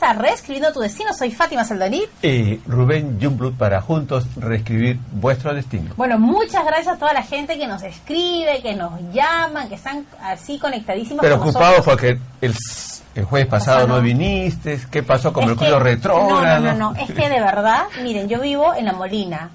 Bienvenidos a Reescribiendo tu Destino. Soy Fátima Saldaní. Y Rubén Jumblut para juntos reescribir vuestro destino. Bueno, muchas gracias a toda la gente que nos escribe, que nos llaman, que están así conectadísimos con Preocupados porque el, el jueves pasado Pasado. no viniste. ¿Qué pasó con Es Mercurio retrógrado? No, no, no, no, es que de verdad, miren, yo vivo en La Molina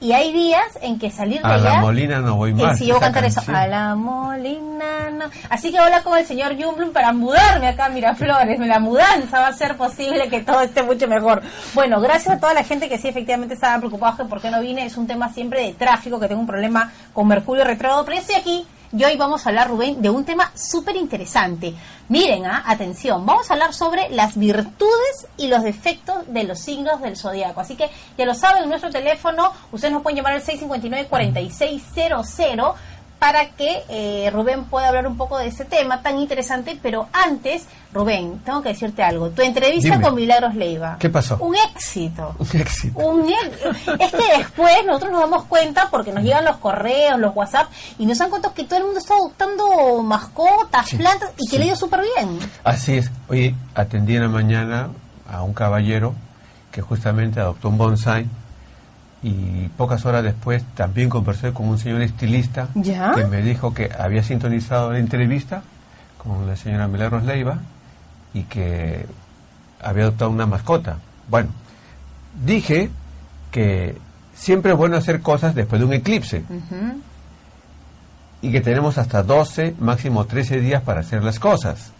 y hay días en que salir de A allá... la Molina no voy Eh, más. si yo a cantar eso, a la Molina, no. Así que habla con el señor Jumblum para mudarme acá a Miraflores. La mudanza va a ser posible que todo esté mucho mejor. Bueno, gracias a toda la gente que sí efectivamente estaban preocupados que por qué no vine. Es un tema siempre de tráfico, que tengo un problema con Mercurio retrógrado, pero yo estoy aquí. Y hoy vamos a hablar, Rubén, de un tema súper interesante. Miren, ah, atención, vamos a hablar sobre las virtudes y los defectos de los signos del zodiaco. Así que ya lo saben, en nuestro teléfono, ustedes nos pueden llamar al 659-4600 para que eh, Rubén pueda hablar un poco de ese tema tan interesante. Pero antes, Rubén, tengo que decirte algo. Tu entrevista Dime. con Milagros Leiva. ¿Qué pasó? Un éxito. Un éxito. Un es que después nosotros nos damos cuenta porque nos llegan los correos, los WhatsApp y nos dan cuenta que todo el mundo está adoptando mascotas, Sí, plantas y que sí. le ido súper bien. Así es. Oye, atendí en la mañana a un caballero que justamente adoptó un bonsai y pocas horas después también conversé con un señor estilista ¿Ya? que me dijo que había sintonizado la entrevista con la señora Milagros Leiva y que había adoptado una mascota. Bueno, dije que siempre es bueno hacer cosas después de un eclipse y que tenemos hasta 12, máximo 13 días para hacer las cosas,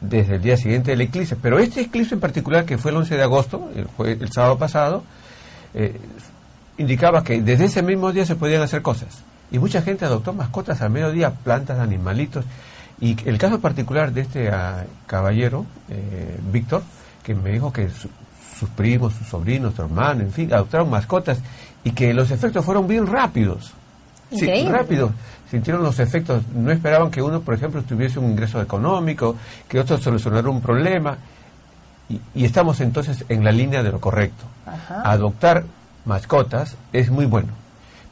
desde el día siguiente del eclipse. Pero este eclipse en particular, que fue el 11 de agosto, el, jue- el sábado pasado, eh, indicaba que desde ese mismo día se podían hacer cosas. Y mucha gente adoptó mascotas al mediodía, plantas, animalitos. Y el caso particular de este ah, caballero, eh, Víctor, que me dijo que su- sus primos, sus sobrinos, su hermano, en fin, adoptaron mascotas y que los efectos fueron bien rápidos. Sí, Increíble. rápido. Sintieron los efectos. No esperaban que uno, por ejemplo, tuviese un ingreso económico, que otro solucionara un problema. Y, y estamos entonces en la línea de lo correcto. Ajá. Adoptar mascotas es muy bueno.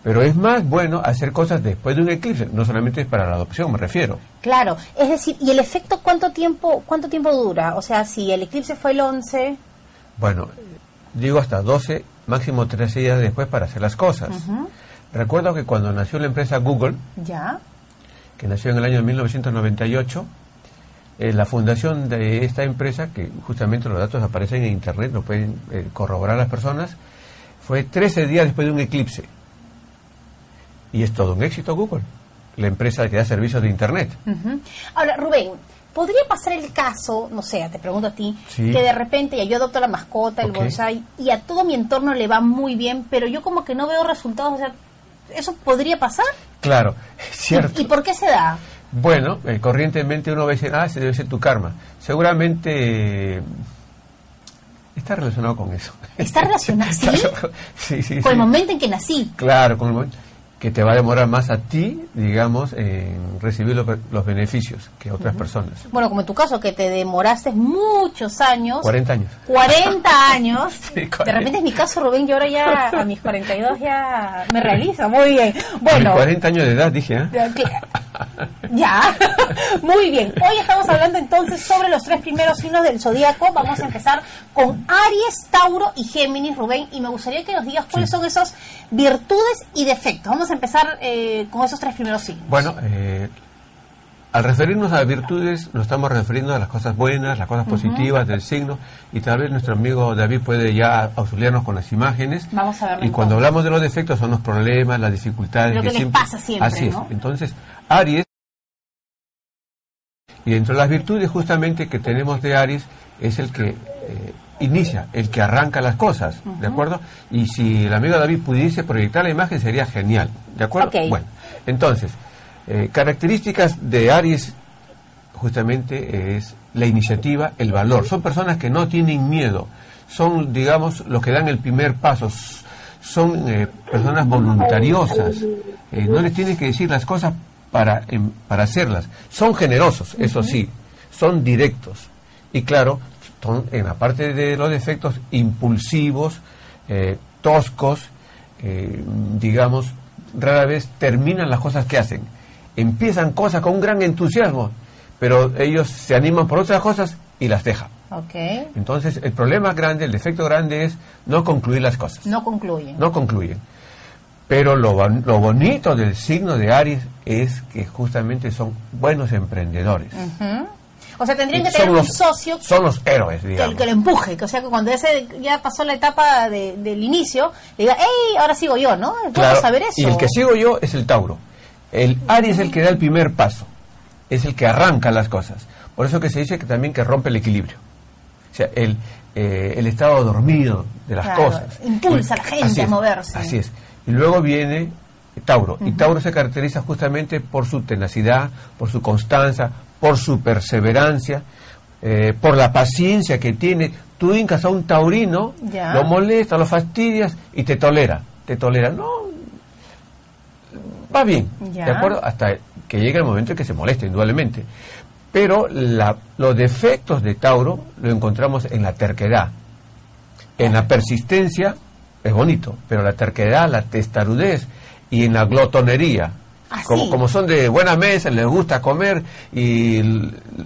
Pero es más bueno hacer cosas después de un eclipse. No solamente para la adopción, me refiero. Claro, es decir, ¿y el efecto cuánto tiempo cuánto tiempo dura? O sea, si el eclipse fue el 11, Bueno, digo hasta 12, máximo 13 días después para hacer las cosas. Recuerdo que cuando nació la empresa Google, ya, que nació en el año 1998, eh, la fundación de esta empresa, que justamente los datos aparecen en Internet, lo pueden eh, corroborar las personas, fue 13 días después de un eclipse. Y es todo un éxito Google, la empresa que da servicios de Internet. Ujú. Ahora, Rubén, ¿podría pasar el caso, no sé, te pregunto a ti, Sí. que de repente ya yo adopto la mascota, el bonsai, y a todo mi entorno le va muy bien, pero yo como que no veo resultados? O sea, ¿eso podría pasar? Claro, es cierto. ¿Y, y por qué se da? Bueno, eh, corrientemente uno decir, ah, ese debe ser tu karma. Seguramente eh, está relacionado con eso. ¿Está relacionado, sí? sí, sí, Con el momento en que nací. Claro, con el momento que te va a demorar más a ti, digamos, en recibir los, los beneficios que a otras personas. Bueno, como en tu caso, que te demoraste muchos años. 40 años. 40 años. Sí, de 40. repente es mi caso, Rubén, yo ahora ya a mis 42 ya me realizo. Muy bien. Bueno. 40 años de edad, dije, ¿eh? Ya, muy bien. Hoy estamos hablando entonces sobre los tres primeros signos del zodíaco. Vamos a empezar con Aries, Tauro y Géminis, Rubén. Y me gustaría que nos digas cuáles son esas virtudes y defectos. Vamos a empezar eh, con esos tres primeros signos. Bueno, eh, al referirnos a virtudes, nos estamos refiriendo a las cosas buenas, las cosas positivas del signo, y tal vez nuestro amigo David puede ya auxiliarnos con las imágenes. Vamos a verlo Y cuando hablamos de los defectos son los problemas, las dificultades. Lo que, les pasa siempre, Así ¿no? es. Entonces, Aries, y dentro de las virtudes justamente que tenemos de Aries, es el que eh, inicia, el que arranca las cosas, ¿de acuerdo? Y si el amigo David pudiese proyectar la imagen sería genial, ¿de acuerdo? Bueno, entonces, eh, características de Aries justamente es la iniciativa, el valor. Son personas que no tienen miedo, son, digamos, los que dan el primer paso, son eh, personas voluntariosas, eh, no les tienen que decir las cosas para, em, para hacerlas. Son generosos, eso sí, son directos. Y claro, en la parte de los defectos impulsivos, eh, toscos, eh, digamos, rara vez terminan las cosas que hacen. Empiezan cosas con un gran entusiasmo, pero ellos se animan por otras cosas y las dejan. Ok. Entonces, el problema grande, el defecto grande es no concluir las cosas. No concluyen. No concluyen. Pero lo, lo bonito del signo de Aries es que justamente son buenos emprendedores. O sea, tendrían que tener son un los- socio Son los héroes, que, digamos. que lo empuje, que o sea que cuando ese ya pasó la etapa de- del inicio, diga, hey, ahora sigo yo, ¿no? Puedo Claro, saber eso. Y el que sigo yo es el Tauro. El Aries es el que da el primer paso, es el que arranca las cosas. Por eso que se dice que también que rompe el equilibrio. O sea, el, eh, el estado dormido de las Claro, cosas. impulsa a la gente a moverse. Así es. Y luego viene Tauro. Y Tauro se caracteriza justamente por su tenacidad, por su constancia, por su perseverancia, eh, por la paciencia que tiene. Tú hincas a un taurino, Ya. lo molestas, lo fastidias y te tolera. Te tolera. No, va bien, Ya. ¿de acuerdo? Hasta que llegue el momento en que se moleste, indudablemente. Pero la- los defectos de Tauro lo encontramos en la terquedad, en la persistencia, es bonito, pero la terquedad, la testarudez y en la glotonería. Ah, Como, sí. como son de buena mesa, les gusta comer y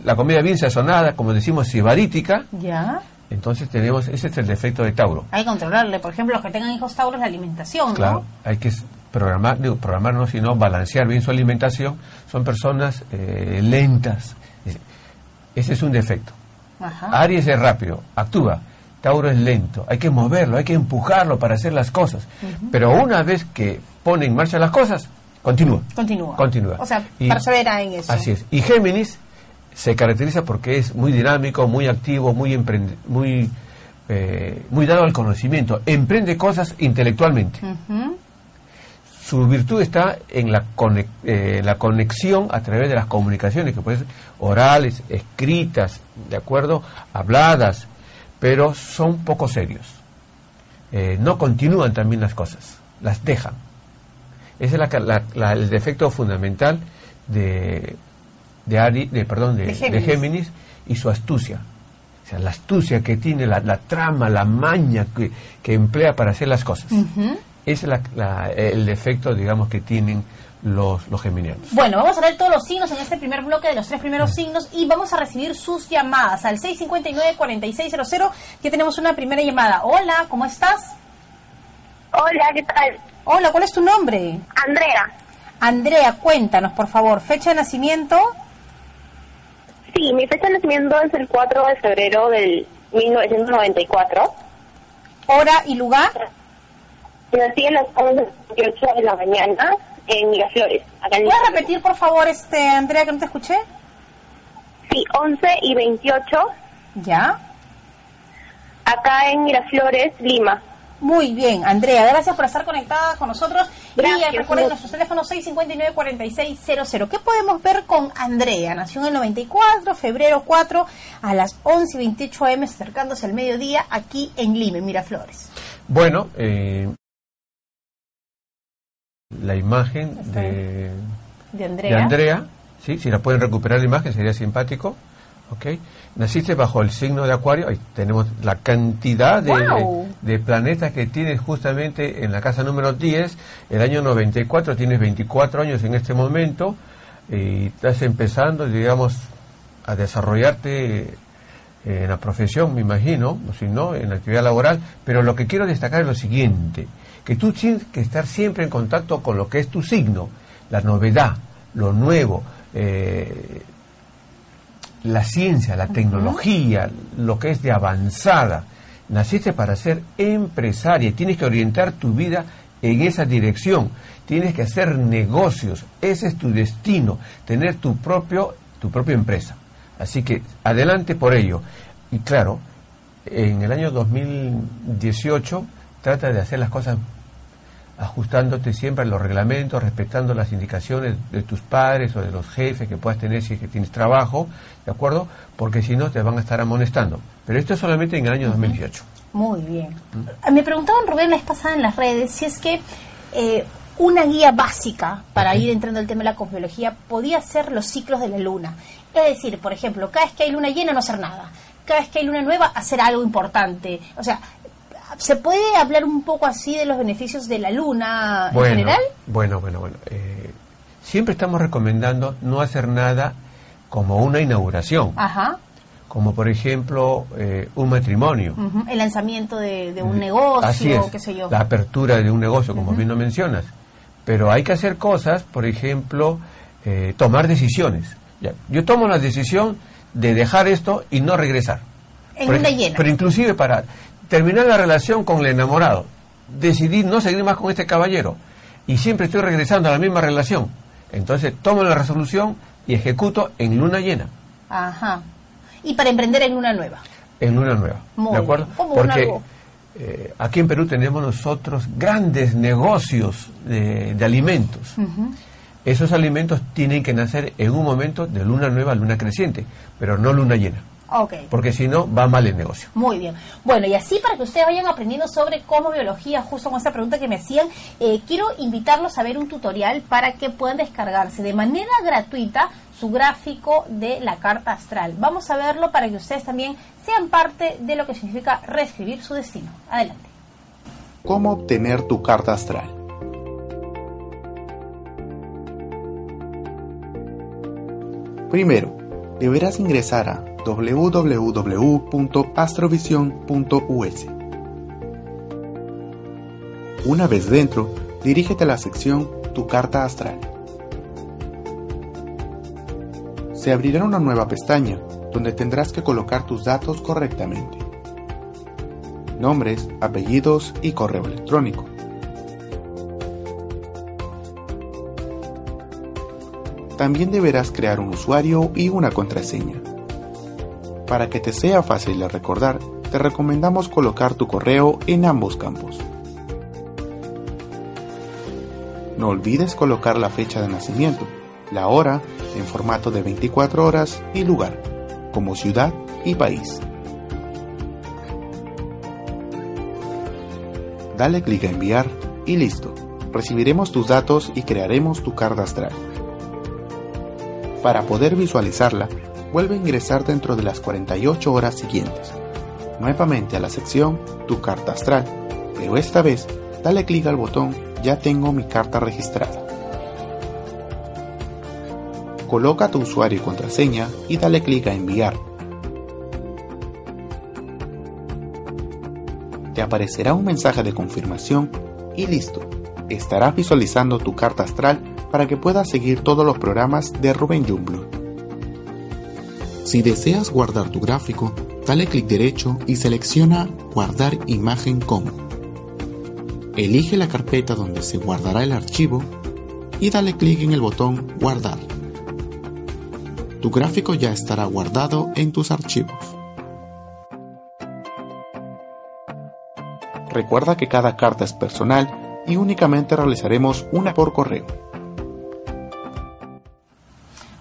la comida bien sazonada, como decimos, sibarítica, Ya. entonces tenemos, ese es el defecto de Tauro. Hay que controlarle, por ejemplo, los que tengan hijos tauros, la alimentación, Claro, ¿no? hay que programar, digo, programar no, sino balancear bien su alimentación. Son personas eh, lentas. Ese- es un defecto. Ajá. Aries es rápido, actúa. Tauro es lento. Hay que moverlo, hay que empujarlo para hacer las cosas. Pero una vez que pone en marcha las cosas, continúa. Continúa. Continúa. O sea, Y- persevera en eso. Así es. Y Géminis se caracteriza porque es muy dinámico, muy activo, muy emprende- muy eh, muy dado al conocimiento. Emprende cosas intelectualmente. Su virtud está en la, eh, la conexión a través de las comunicaciones, que pueden ser orales, escritas, ¿de acuerdo? Habladas, pero son poco serios. Eh, no continúan también las cosas, las dejan. Ese es la la- la- el defecto fundamental de, de, Ari- de, perdón, de, De de Géminis. Y su astucia. O sea, la astucia que tiene, la, trama, la maña que, que emplea para hacer las cosas. Ese es la- la- el defecto, digamos, que tienen los, los geminianos. Bueno, vamos a ver todos los signos en este primer bloque de los tres primeros signos y vamos a recibir sus llamadas al 659-4600. Ya tenemos una primera llamada. Hola, ¿cómo estás? Hola, ¿qué tal? Hola, ¿cuál es tu nombre? Andrea. Andrea, cuéntanos, por favor, fecha de nacimiento. Sí, mi fecha de nacimiento es el 4 de febrero del 1994. hora y lugar. Nací a las 11.28 de la mañana en Miraflores. Acá en ¿Puedes repetir, por favor, este Andrea, que no te escuché? Sí, 11 y 28, Ya. acá en Miraflores, Lima. Muy bien, Andrea, gracias por estar conectada con nosotros. Gracias. Y recuerden nuestros teléfonos 659-4600. ¿Qué podemos ver con Andrea? Nació en el 94, febrero 4, a las 11 y 28 am, acercándose al mediodía, aquí en Lima, en Miraflores. Bueno, eh, la imagen de, De de Andrea. Andrea, ¿sí? si la pueden recuperar la imagen sería simpático. ¿Ok? Naciste bajo el signo de Acuario, ahí tenemos la cantidad de, planetas que tienes justamente en la casa número 10, el año 94, tienes 24 años en este momento, y estás empezando, digamos, a desarrollarte en la profesión, me imagino, o si no, en la actividad laboral, pero lo que quiero destacar es lo siguiente, que tú tienes que estar siempre en contacto con lo que es tu signo, la novedad, lo nuevo, eh, la ciencia, la tecnología, lo que es de avanzada. Naciste para ser empresaria tienes que orientar tu vida en esa dirección. Tienes que hacer negocios, ese es tu destino, tener tu propio tu propia empresa. Así que adelante por ello. Y claro, en el año 2018 trata de hacer las cosas ajustándote siempre a los reglamentos, respetando las indicaciones de tus padres o de los jefes que puedas tener si es que tienes trabajo, ¿de acuerdo? Porque si no te van a estar amonestando. Pero esto es solamente en el año 2018. Muy bien. Me preguntaban, Rubén, la vez pasada en las redes, si es que eh, una guía básica para ir entrando al tema de la cosmología podía ser los ciclos de la luna. Es decir, por ejemplo, cada vez que hay luna llena no hacer nada. Cada vez que hay luna nueva hacer algo importante. O sea, ¿se puede hablar un poco así de los beneficios de la luna en general? Bueno, bueno, bueno. Eh, siempre estamos recomendando no hacer nada como una inauguración. Ajá como por ejemplo eh, un matrimonio. El lanzamiento de, un negocio, qué sé yo. La apertura de un negocio, como bien lo mencionas. Pero hay que hacer cosas, por ejemplo, eh, tomar decisiones. yo tomo la decisión de dejar esto y no regresar. En una llena. Pero inclusive para terminar la relación con el enamorado, decidí no seguir más con este caballero y siempre estoy regresando a la misma relación. Entonces tomo la resolución y ejecuto en luna llena. Ajá y para emprender en una nueva. En una nueva. ¿De acuerdo? Porque eh, aquí en Perú tenemos nosotros grandes negocios de, alimentos. Esos alimentos tienen que nacer en un momento de luna nueva luna creciente, pero no luna llena. Okay. Porque si no, va mal el negocio. Muy bien. Bueno, y así para que ustedes vayan aprendiendo sobre cómo biología, justo con esa pregunta que me hacían, eh, quiero invitarlos a ver un tutorial para que puedan descargarse de manera gratuita su gráfico de la carta astral. Vamos a verlo para que ustedes también sean parte de lo que significa reescribir su destino. Adelante. ¿Cómo obtener tu carta astral? Primero, deberás ingresar a www.astrovision.us. Una vez dentro, dirígete a la sección Tu carta astral. Se abrirá una nueva pestaña donde tendrás que colocar tus datos correctamente. Nombres, apellidos y correo electrónico. También deberás crear un usuario y una contraseña. Para que te sea fácil de recordar, te recomendamos colocar tu correo en ambos campos. No olvides colocar la fecha de nacimiento, la hora en formato de 24 horas y lugar, como ciudad y país. Dale clic a enviar y listo. Recibiremos tus datos y crearemos tu carta astral. Para poder visualizarla, vuelve a ingresar dentro de las 48 horas siguientes, nuevamente a la sección Tu carta astral, pero esta vez dale clic al botón Ya tengo mi carta registrada. Coloca tu usuario y contraseña y dale clic a enviar. Te aparecerá un mensaje de confirmación y listo. Estarás visualizando tu carta astral para que puedas seguir todos los programas de Rubén Jumblo. Si deseas guardar tu gráfico, dale clic derecho y selecciona Guardar imagen como. Elige la carpeta donde se guardará el archivo y dale clic en el botón Guardar tu gráfico ya estará guardado en tus archivos. Recuerda que cada carta es personal y únicamente realizaremos una por correo.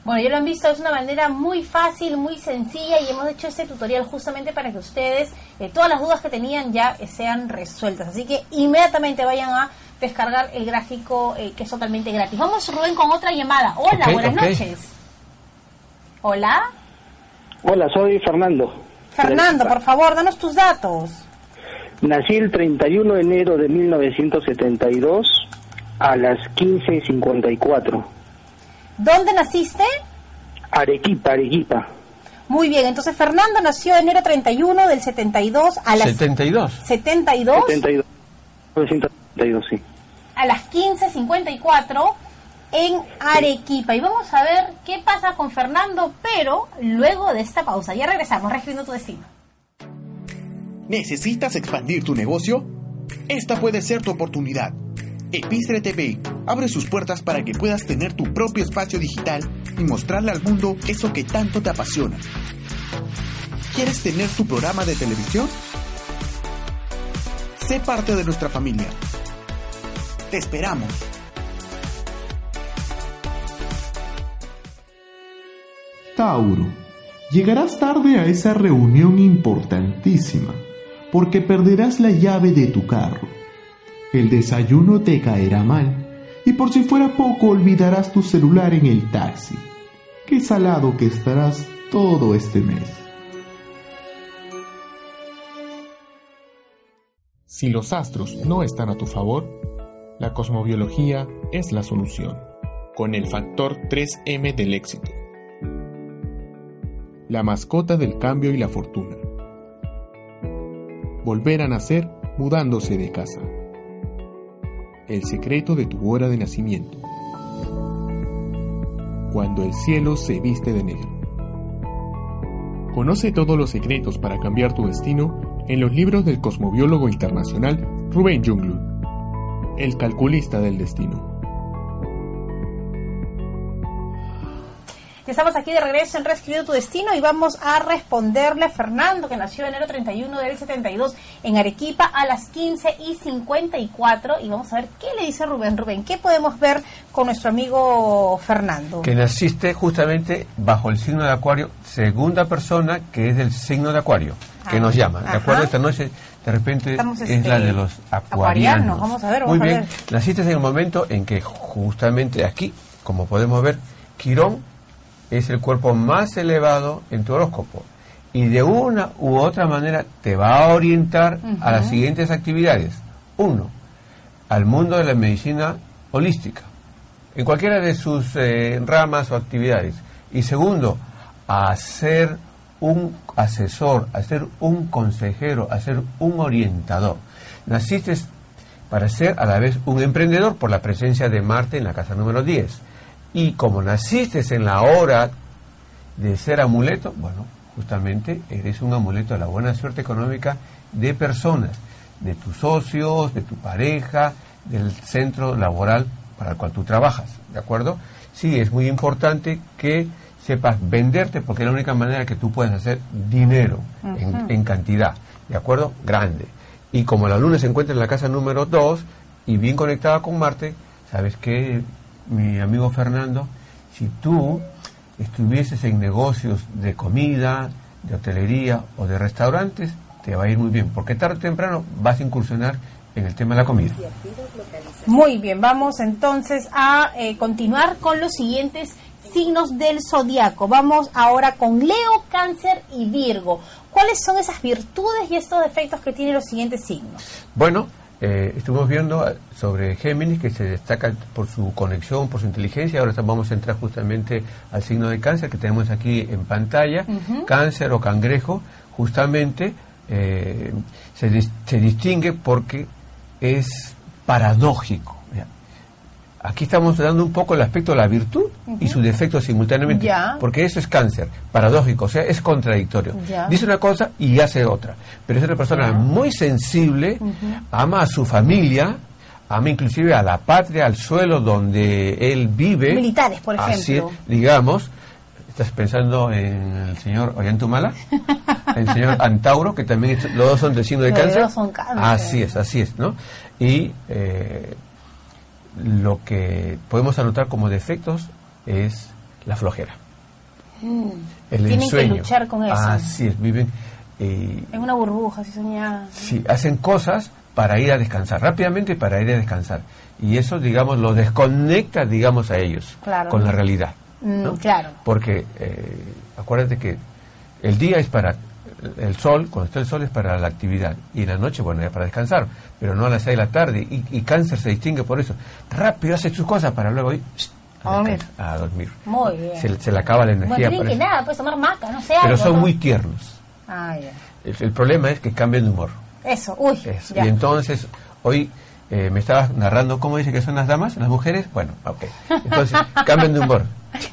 Bueno, ya lo han visto, es una manera muy fácil, muy sencilla y hemos hecho este tutorial justamente para que ustedes, eh, todas las dudas que tenían ya sean resueltas. Así que inmediatamente vayan a descargar el gráfico eh, que es totalmente gratis. Vamos, Rubén, con otra llamada. Hola, buenas noches. Hola. Hola, soy Fernando. Fernando, por favor, danos tus datos. Nací el 31 de enero de 1972 a las 15.54. ¿Dónde naciste? Arequipa, Arequipa. Muy bien, entonces Fernando nació enero 31 del 72 a las... 72. 72. 72. 1972, sí. A las 15.54 en Arequipa. Y vamos a ver qué pasa con Fernando, pero luego de esta pausa. Ya regresamos, reescribiendo tu destino. ¿Necesitas expandir tu negocio? Esta puede ser tu oportunidad. Epistre TV abre sus puertas para que puedas tener tu propio espacio digital y mostrarle al mundo eso que tanto te apasiona. ¿Quieres tener tu programa de televisión? Sé parte de nuestra familia. Te esperamos. Tauro, llegarás tarde a esa reunión importantísima porque perderás la llave de tu carro. El desayuno te caerá mal y por si fuera poco olvidarás tu celular en el taxi. Qué salado que estarás todo este mes. Si los astros no están a tu favor, la cosmobiología es la solución, con el factor 3M del éxito. La mascota del cambio y la fortuna. Volver a nacer mudándose de casa. El secreto de tu hora de nacimiento. Cuando el cielo se viste de negro. Conoce todos los secretos para cambiar tu destino en los libros del cosmobiólogo internacional Rubén Junglund, el calculista del destino. Ya estamos aquí de regreso en Reescribiendo tu Destino y vamos a responderle a Fernando, que nació enero 31 del 72 en Arequipa a las 15 y 54. Y vamos a ver qué le dice Rubén. Rubén, ¿qué podemos ver con nuestro amigo Fernando? Que naciste justamente bajo el signo de Acuario, segunda persona que es del signo de Acuario, que Ah, nos llama. ¿De acuerdo? Esta noche de repente Estamos, es este, la de los acuarianos. acuarianos. Vamos a ver, vamos Muy a bien. ver. Naciste en el momento en que justamente aquí, como podemos ver, Quirón es el cuerpo más elevado en tu horóscopo. Y de una u otra manera te va a orientar a las siguientes actividades. Uno, al mundo de la medicina holística, en cualquiera de sus eh, ramas o actividades. Y segundo, a ser un asesor, a ser un consejero, a ser un orientador. Naciste para ser a la vez un emprendedor por la presencia de Marte en la casa número 10. Y como naciste en la hora de ser amuleto, bueno, justamente eres un amuleto de la buena suerte económica de personas, de tus socios, de tu pareja, del centro laboral para el cual tú trabajas, ¿de acuerdo? Sí, es muy importante que sepas venderte porque es la única manera que tú puedes hacer dinero en, en cantidad, ¿de acuerdo? Grande. Y como la luna se encuentra en la casa número 2 y bien conectada con Marte, ¿sabes qué, mi amigo Fernando? Si tú estuvieses en negocios de comida, de hotelería o de restaurantes, te va a ir muy bien, porque tarde o temprano vas a incursionar en el tema de la comida. Muy bien, vamos entonces a eh, continuar con los siguientes signos del zodiaco. Vamos ahora con Leo, Cáncer y Virgo. ¿Cuáles son esas virtudes y estos defectos que tienen los siguientes signos? Bueno, eh, estuvimos viendo sobre Géminis que se destaca por su conexión, por su inteligencia. Ahora vamos a entrar justamente al signo de cáncer que tenemos aquí en pantalla. Cáncer o cangrejo, justamente eh, se, se distingue porque es paradójico. Aquí estamos dando un poco el aspecto de la virtud y su defecto simultáneamente. Ya. Porque eso es cáncer, paradójico, o sea, es contradictorio. Ya. Dice una cosa y hace otra. Pero es una persona muy sensible, ama a su familia, ama inclusive a la patria, al suelo donde él vive. Militares, por Así, ejemplo. digamos, estás pensando en el señor Ollantumala, el señor Antauro, que también los dos son del signo de Los cáncer. dos son cáncer. Así es, así es, ¿no? Y eh, lo que podemos anotar como defectos es la flojera. El Mm. Tienen que ensueño. luchar con eso. Así es, viven. eh, En una burbuja, así soñada. Sí, hacen cosas para ir a descansar, rápidamente para ir a descansar. Y eso, digamos, lo desconecta, digamos, a ellos Claro. con la realidad. Mm, claro. Porque eh, acuérdate que el día es para el sol, cuando está el sol es para la actividad. Y la noche, bueno, es para descansar, pero no a las 6 de la tarde. Y, y cáncer se distingue por eso. Rápido hace sus cosas para luego ir A dormir. a dormir. Muy bien. Se, se le acaba la energía. que nada, puedes tomar maca, no sé. pero algo, son ¿no? muy tiernos. Ah, ya. El, el problema es que cambian de humor. Eso, uy. Eso. Y entonces, hoy eh, me estabas narrando cómo dice que son las damas, las mujeres. Bueno, ok. Entonces, cambian de humor.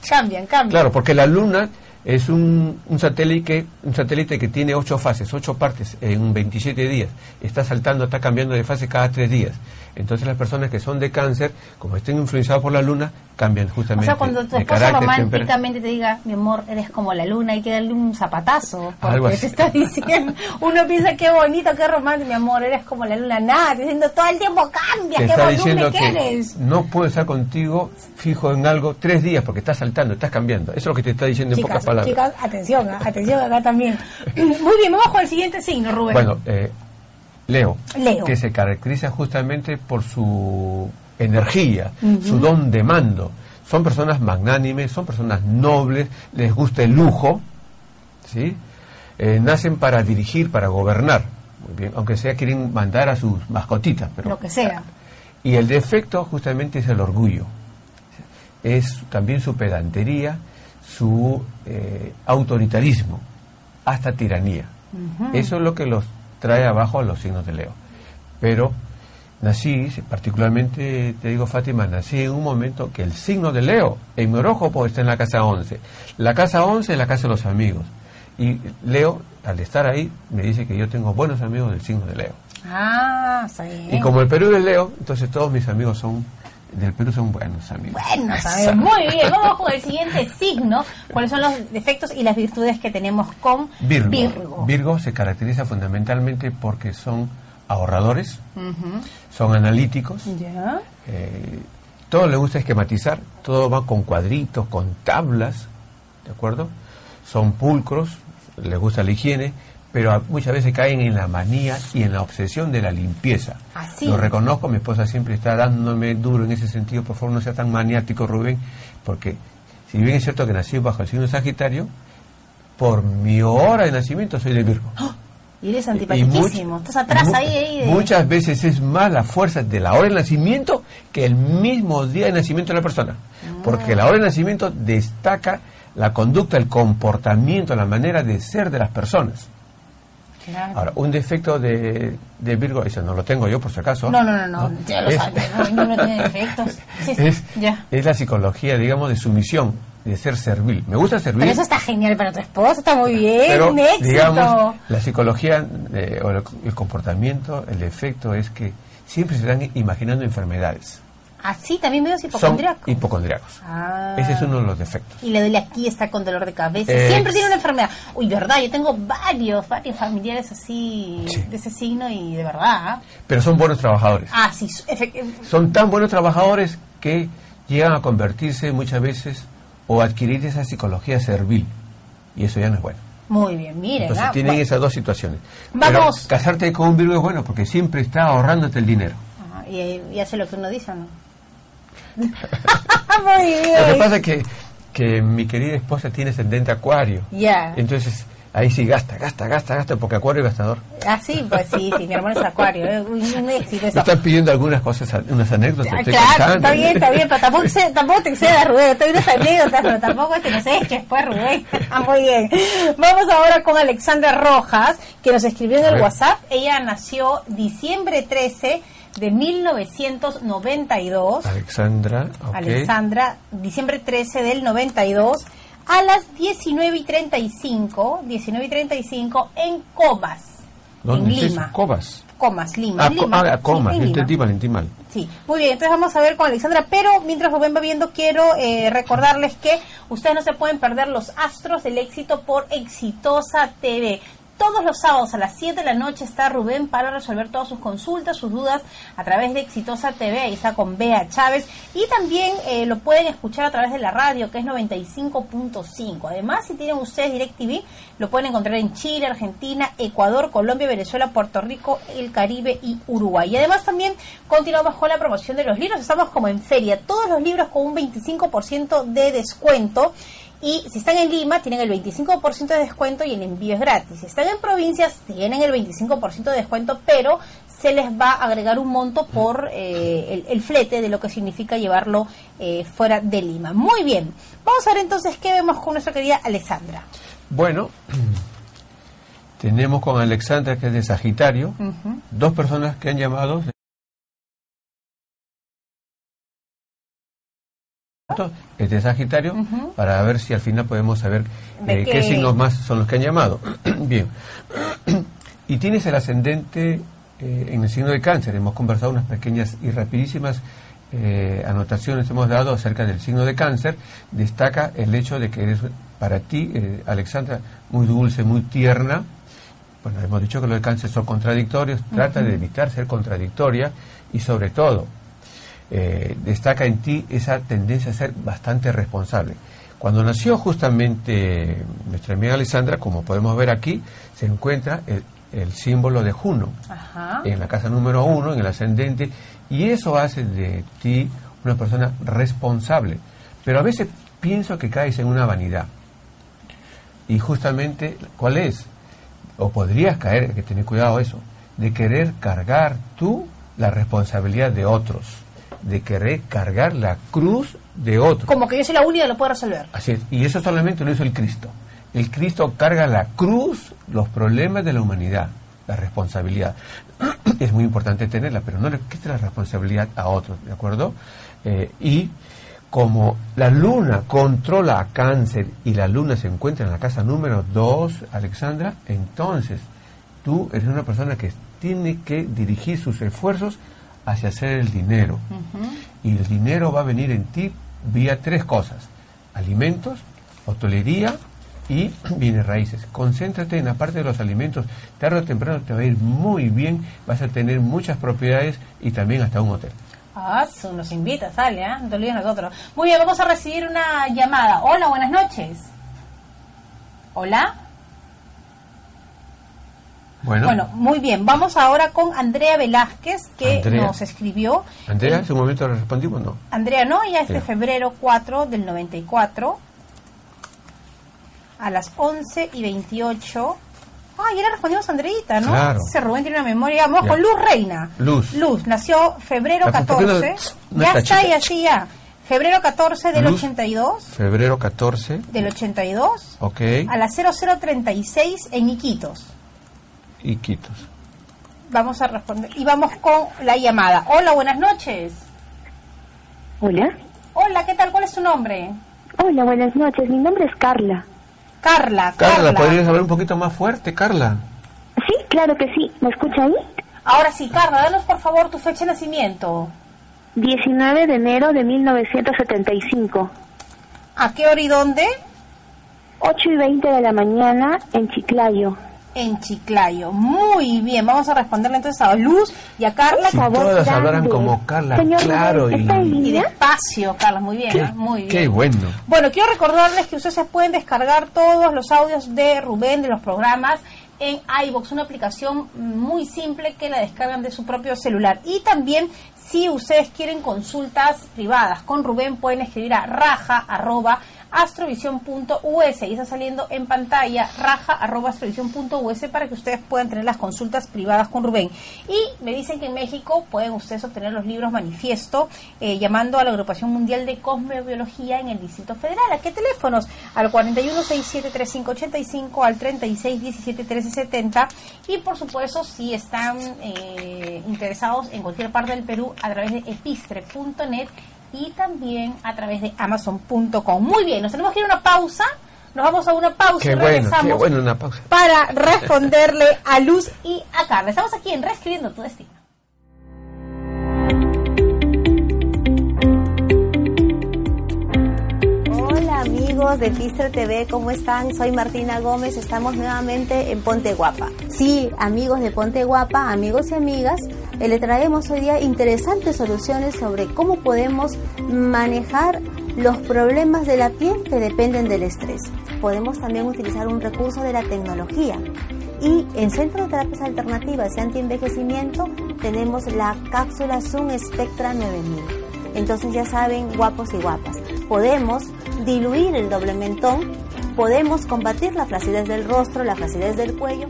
Cambian, cambian. Claro, porque la luna es un, un satélite un satélite que tiene ocho fases, ocho partes en 27 días. Está saltando, está cambiando de fase cada tres días. Entonces las personas que son de cáncer, como estén influenciadas por la luna, cambian O justamente sea, cuando tu esposa románticamente te diga, mi amor, eres como la luna, hay que darle un zapatazo. Algo Porque así. te está diciendo, uno piensa qué bonito, qué romántico, mi amor, eres como la luna. Nada, te diciendo todo el tiempo cambia, te qué está diciendo que eres. no puedo estar contigo fijo en algo tres días porque estás saltando, estás cambiando. Eso es lo que te está diciendo en pocas palabras. chicas, atención, ah, atención acá también. Muy bien, vamos con el siguiente signo, Rubén. Bueno, eh, Leo, Leo. que se caracteriza justamente por su energía, su don de mando. Son personas magnánimes, son personas nobles, les gusta el lujo, ¿sí? Eh, nacen para dirigir, para gobernar, muy bien, aunque sea quieren mandar a sus mascotitas, pero Lo que sea. y el defecto justamente es el orgullo. Es también su pedantería, su eh, autoritarismo, hasta tiranía. Eso es lo que los trae abajo a los signos de Leo. Pero nací, particularmente te digo Fátima, nací en un momento que el signo de Leo, en mi horóscopo, está en la casa 11. La casa 11 es la casa de los amigos. Y Leo, al estar ahí, me dice que yo tengo buenos amigos del signo de Leo. Ah, bien. Y como el Perú es Leo, entonces todos mis amigos son del Perú son buenos amigos. Bueno, sabemos. Muy bien, vamos con el siguiente signo. ¿Cuáles son los defectos y las virtudes que tenemos con Virgo. Virgo? Virgo se caracteriza fundamentalmente porque son ahorradores, son analíticos, eh, todo le gusta esquematizar, todo va con cuadritos, con tablas, ¿de acuerdo? Son pulcros, les gusta la higiene, pero muchas veces caen en la manía y en la obsesión de la limpieza. Así. Lo reconozco, mi esposa siempre está dándome duro en ese sentido, por favor no sea tan maniático Rubén, porque si bien es cierto que nací bajo el signo de Sagitario, por mi hora de nacimiento soy de Virgo. Y eres much- Estás atrás ahí, ahí. de- Muchas veces es más la fuerza de la hora de nacimiento que el mismo día de nacimiento de la persona. Porque la hora de nacimiento destaca la conducta, el comportamiento, la manera de ser de las personas. Claro. Ahora, un defecto de, de Virgo, eso no lo tengo yo por si acaso. No, no, no, no, ya lo Es- sabes, no, no tiene defectos. Sí, es, ya. es la psicología, digamos, de sumisión, de ser servil. Me gusta servir. Pero eso está genial para tu esposa, está muy bien, Pero, un éxito. digamos, la psicología eh, o el, el comportamiento, el efecto es que siempre se están imaginando enfermedades. Así también veo Son hipocondriaco. hipocondriacos. Ah. Ese es uno de los defectos. Y le duele aquí, está con dolor de cabeza. Siempre tiene una enfermedad. Uy, verdad, yo tengo varios, varios familiares así Sí. de ese signo y de verdad. Pero son buenos trabajadores. Ah, sí, Son tan buenos trabajadores que llegan a convertirse muchas veces o adquirir esa psicología servil. Y eso ya no es bueno. muy bien, miren. Entonces ah, tienen bueno. esas dos situaciones. Vamos. Pero casarte con un Virgo es bueno porque siempre está ahorrándote el dinero. Ah, y, y hace lo que uno dice, ¿o ¿no? muy Lo que bien. pasa es que, que mi querida esposa tiene ascendente acuario. Ya. Entonces, ahí sí gasta, gasta, gasta, gasta, porque acuario es gastador. Ah, sí, pues sí, sí, mi hermano es acuario. eh, Un, éxito eso. están pidiendo algunas cosas, unas anécdotas. Ah, claro, contando. está bien, está bien, pero tampoco, se- tampoco te excedas, Rubén. Estoy unas anécdotas, pero tampoco te nos eches, pues, Rubén. Ah, muy bien. Vamos ahora con Alexandra Rojas, que nos escribió en el. WhatsApp. Ella nació diciembre 13 de 1992. Alexandra. Alexandra, diciembre 13 del 92, a las 19 y 35, 19 y 35 en Comas, ¿Dónde en es eso? Lima. Comas. Comas, Lima. Ah, en co- Lima. ah, Comas, Sí, en Lima. entendí mal, entendí mal. Sí, muy bien, entonces vamos a ver con Alexandra, pero mientras Rubén va viendo, quiero eh, recordarles que ustedes no se pueden perder los astros del éxito por Exitosa TV. Todos los sábados a las 7 de la noche está Rubén para resolver todas sus consultas, sus dudas a través de Exitosa TV. Ahí está con Bea Chávez. Y también eh, lo pueden escuchar a través de la radio, que es 95.5. Además, si tienen ustedes DirecTV, lo pueden encontrar en Chile, Argentina, Ecuador, Colombia, Venezuela, Puerto Rico, el Caribe y Uruguay. Y además también continuamos con la promoción de los libros. Estamos como en feria. Todos los libros con un 25% de descuento. Y si están en Lima, tienen el 25% de descuento y el envío es gratis. Si están en provincias, tienen el 25% de descuento, pero se les va a agregar un monto por eh, el, el flete de lo que significa llevarlo eh, fuera de Lima. Muy bien. Vamos a ver entonces qué vemos con nuestra querida Alessandra. Bueno, tenemos con Alexandra, que es de Sagitario, dos personas que han llamado es de Sagitario, para ver si al final podemos saber ¿De eh, qué? qué? signos más son los que han llamado. Bien. y tienes el ascendente eh, en el signo de cáncer. Hemos conversado unas pequeñas y rapidísimas eh, anotaciones hemos dado acerca del signo de cáncer. Destaca el hecho de que eres para ti, eh, Alexandra, muy dulce, muy tierna. Bueno, hemos dicho que los de cáncer son contradictorios. Trata de evitar ser contradictoria y sobre todo eh, destaca en ti esa tendencia a ser bastante responsable. Cuando nació justamente nuestra amiga Alessandra, como podemos ver aquí, se encuentra el, el símbolo de Juno Ajá. en la casa número uno, en el ascendente, y eso hace de ti una persona responsable. Pero a veces pienso que caes en una vanidad. Y justamente, ¿cuál es? O podrías caer, hay que tener cuidado eso, de querer cargar tú la responsabilidad de otros, de querer cargar la cruz de otros. Como que yo soy la única que lo puede resolver. Así es, y eso solamente lo hizo el Cristo. El Cristo carga la cruz, los problemas de la humanidad, la responsabilidad. Es muy importante tenerla, pero no le quite la responsabilidad a otros, ¿de acuerdo? Eh, y como la luna controla a cáncer y la luna se encuentra en la casa número 2, Alexandra, entonces tú eres una persona que tiene que dirigir sus esfuerzos hacia hacer el dinero. Y el dinero va a venir en ti vía tres cosas. Alimentos, hotelería y bienes raíces. Concéntrate en la parte de los alimentos. Tarde o temprano te va a ir muy bien. Vas a tener muchas propiedades y también hasta un hotel. Ah, nos invita, sale, ¿ah? No te olvides de nosotros. Muy bien, vamos a recibir una llamada. Hola, buenas noches. Hola. Bueno, Bueno, muy bien. Vamos ahora con Andrea Velázquez, que Andrea. nos escribió. Andrea, en su momento le respondimos, no. Andrea, no, ella es de febrero 4 del 94 a las 11 y 28. Ah, ya le respondimos a Andreita, ¿no? Claro. Ese Rubén tiene una memoria. Vamos Ya. con Luz Reina. Luz. Luz, nació febrero Ah, ¿por qué no- 14. no ya está está y así ya. Febrero 14 del Luz. 82. Febrero 14, Del 82 ok, a las 0036 en Iquitos. Y Quitos. Vamos a responder. Y vamos con la llamada. Hola, buenas noches. Hola. Hola, ¿qué tal? ¿Cuál es tu nombre? Hola, buenas noches. Mi nombre es Carla. Carla. Carla, ¿podrías hablar un poquito más fuerte, Carla? Sí, claro que sí. ¿Me escucha ahí? Ahora sí, Carla, danos por favor tu fecha de nacimiento. 19 de enero de 1975. ¿A qué hora y dónde? 8 y 20 de la mañana en Chiclayo. En Chiclayo. Muy bien, vamos a responderle entonces a Luz y a Carla. Si todas hablaran como Carla, Señor claro, y... ¿está en Y despacio, Carla, muy bien, Qué, muy bien. qué bueno. Bueno, quiero recordarles que ustedes se pueden descargar todos los audios de Rubén de los programas en iBox, una aplicación muy simple que la descargan de su propio celular. Y también, si ustedes quieren consultas privadas con Rubén, pueden escribir a raja arroba astrovision.us y está saliendo en pantalla raja arroba para que ustedes puedan tener las consultas privadas con Rubén. Y me dicen que en México pueden ustedes obtener los libros manifiesto eh, llamando a la Agrupación Mundial de Cosmobiología en el Distrito Federal. ¿A qué teléfonos? Al 41673585, al 36171370 y por supuesto si están eh, interesados en cualquier parte del Perú a través de epistre.net y también a través de amazon.com. Muy bien, nos tenemos que ir a una pausa. Nos vamos a una pausa Qué y bueno, regresamos qué bueno una pausa. para responderle a Luz y a Carla. Estamos aquí en Reescribiendo tu Destino. Amigos de Pistro TV, ¿cómo están? Soy Martina Gómez, estamos nuevamente en Ponte Guapa. Sí, amigos de Ponte Guapa, amigos y amigas, eh, le traemos hoy día interesantes soluciones sobre cómo podemos manejar los problemas de la piel que dependen del estrés. Podemos también utilizar un recurso de la tecnología. Y en Centro de Terapias Alternativas y Antienvejecimiento tenemos la cápsula Zoom Spectra 9000. Entonces ya saben, guapos y guapas, podemos diluir el doble mentón, podemos combatir la flacidez del rostro, la flacidez del cuello.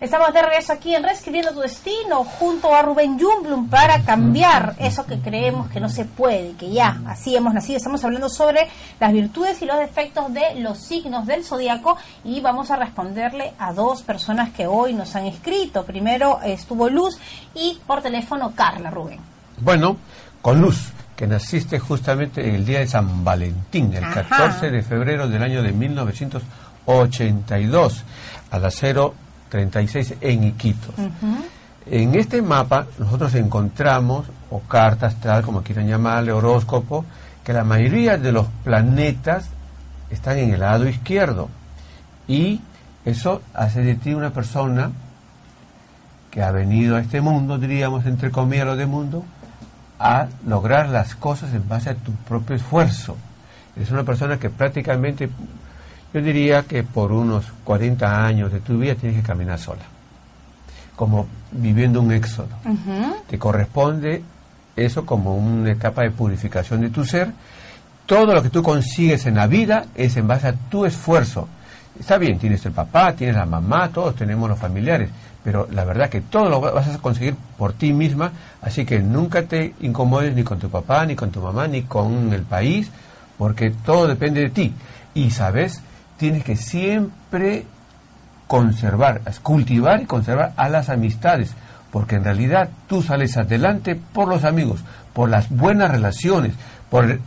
Estamos de regreso aquí en Reescribiendo tu Destino junto a Rubén Jumblum para cambiar eso que creemos que no se puede, que ya así hemos nacido. Estamos hablando sobre las virtudes y los defectos de los signos del zodiaco y vamos a responderle a dos personas que hoy nos han escrito. Primero estuvo Luz y por teléfono Carla Rubén. Bueno, con luz, que naciste justamente en el día de San Valentín, el Ajá. 14 de febrero del año de 1982, a las 036 en Iquitos. En este mapa nosotros encontramos, o carta astral, como quieran llamarle, horóscopo, que la mayoría de los planetas están en el lado izquierdo. Y eso hace de ti una persona que ha venido a este mundo, diríamos, entre comillas, lo de mundo, a lograr las cosas en base a tu propio esfuerzo. Es una persona que prácticamente, yo diría que por unos 40 años de tu vida tienes que caminar sola, como viviendo un éxodo. Te corresponde eso como una etapa de purificación de tu ser. Todo lo que tú consigues en la vida es en base a tu esfuerzo. Está bien, tienes el papá, tienes la mamá, todos tenemos los familiares, pero la verdad que todo lo vas a conseguir por ti misma, así que nunca te incomodes ni con tu papá, ni con tu mamá, ni con el país, porque todo depende de ti. Y sabes, tienes que siempre conservar, cultivar y conservar a las amistades, porque en realidad tú sales adelante por los amigos, por las buenas relaciones, por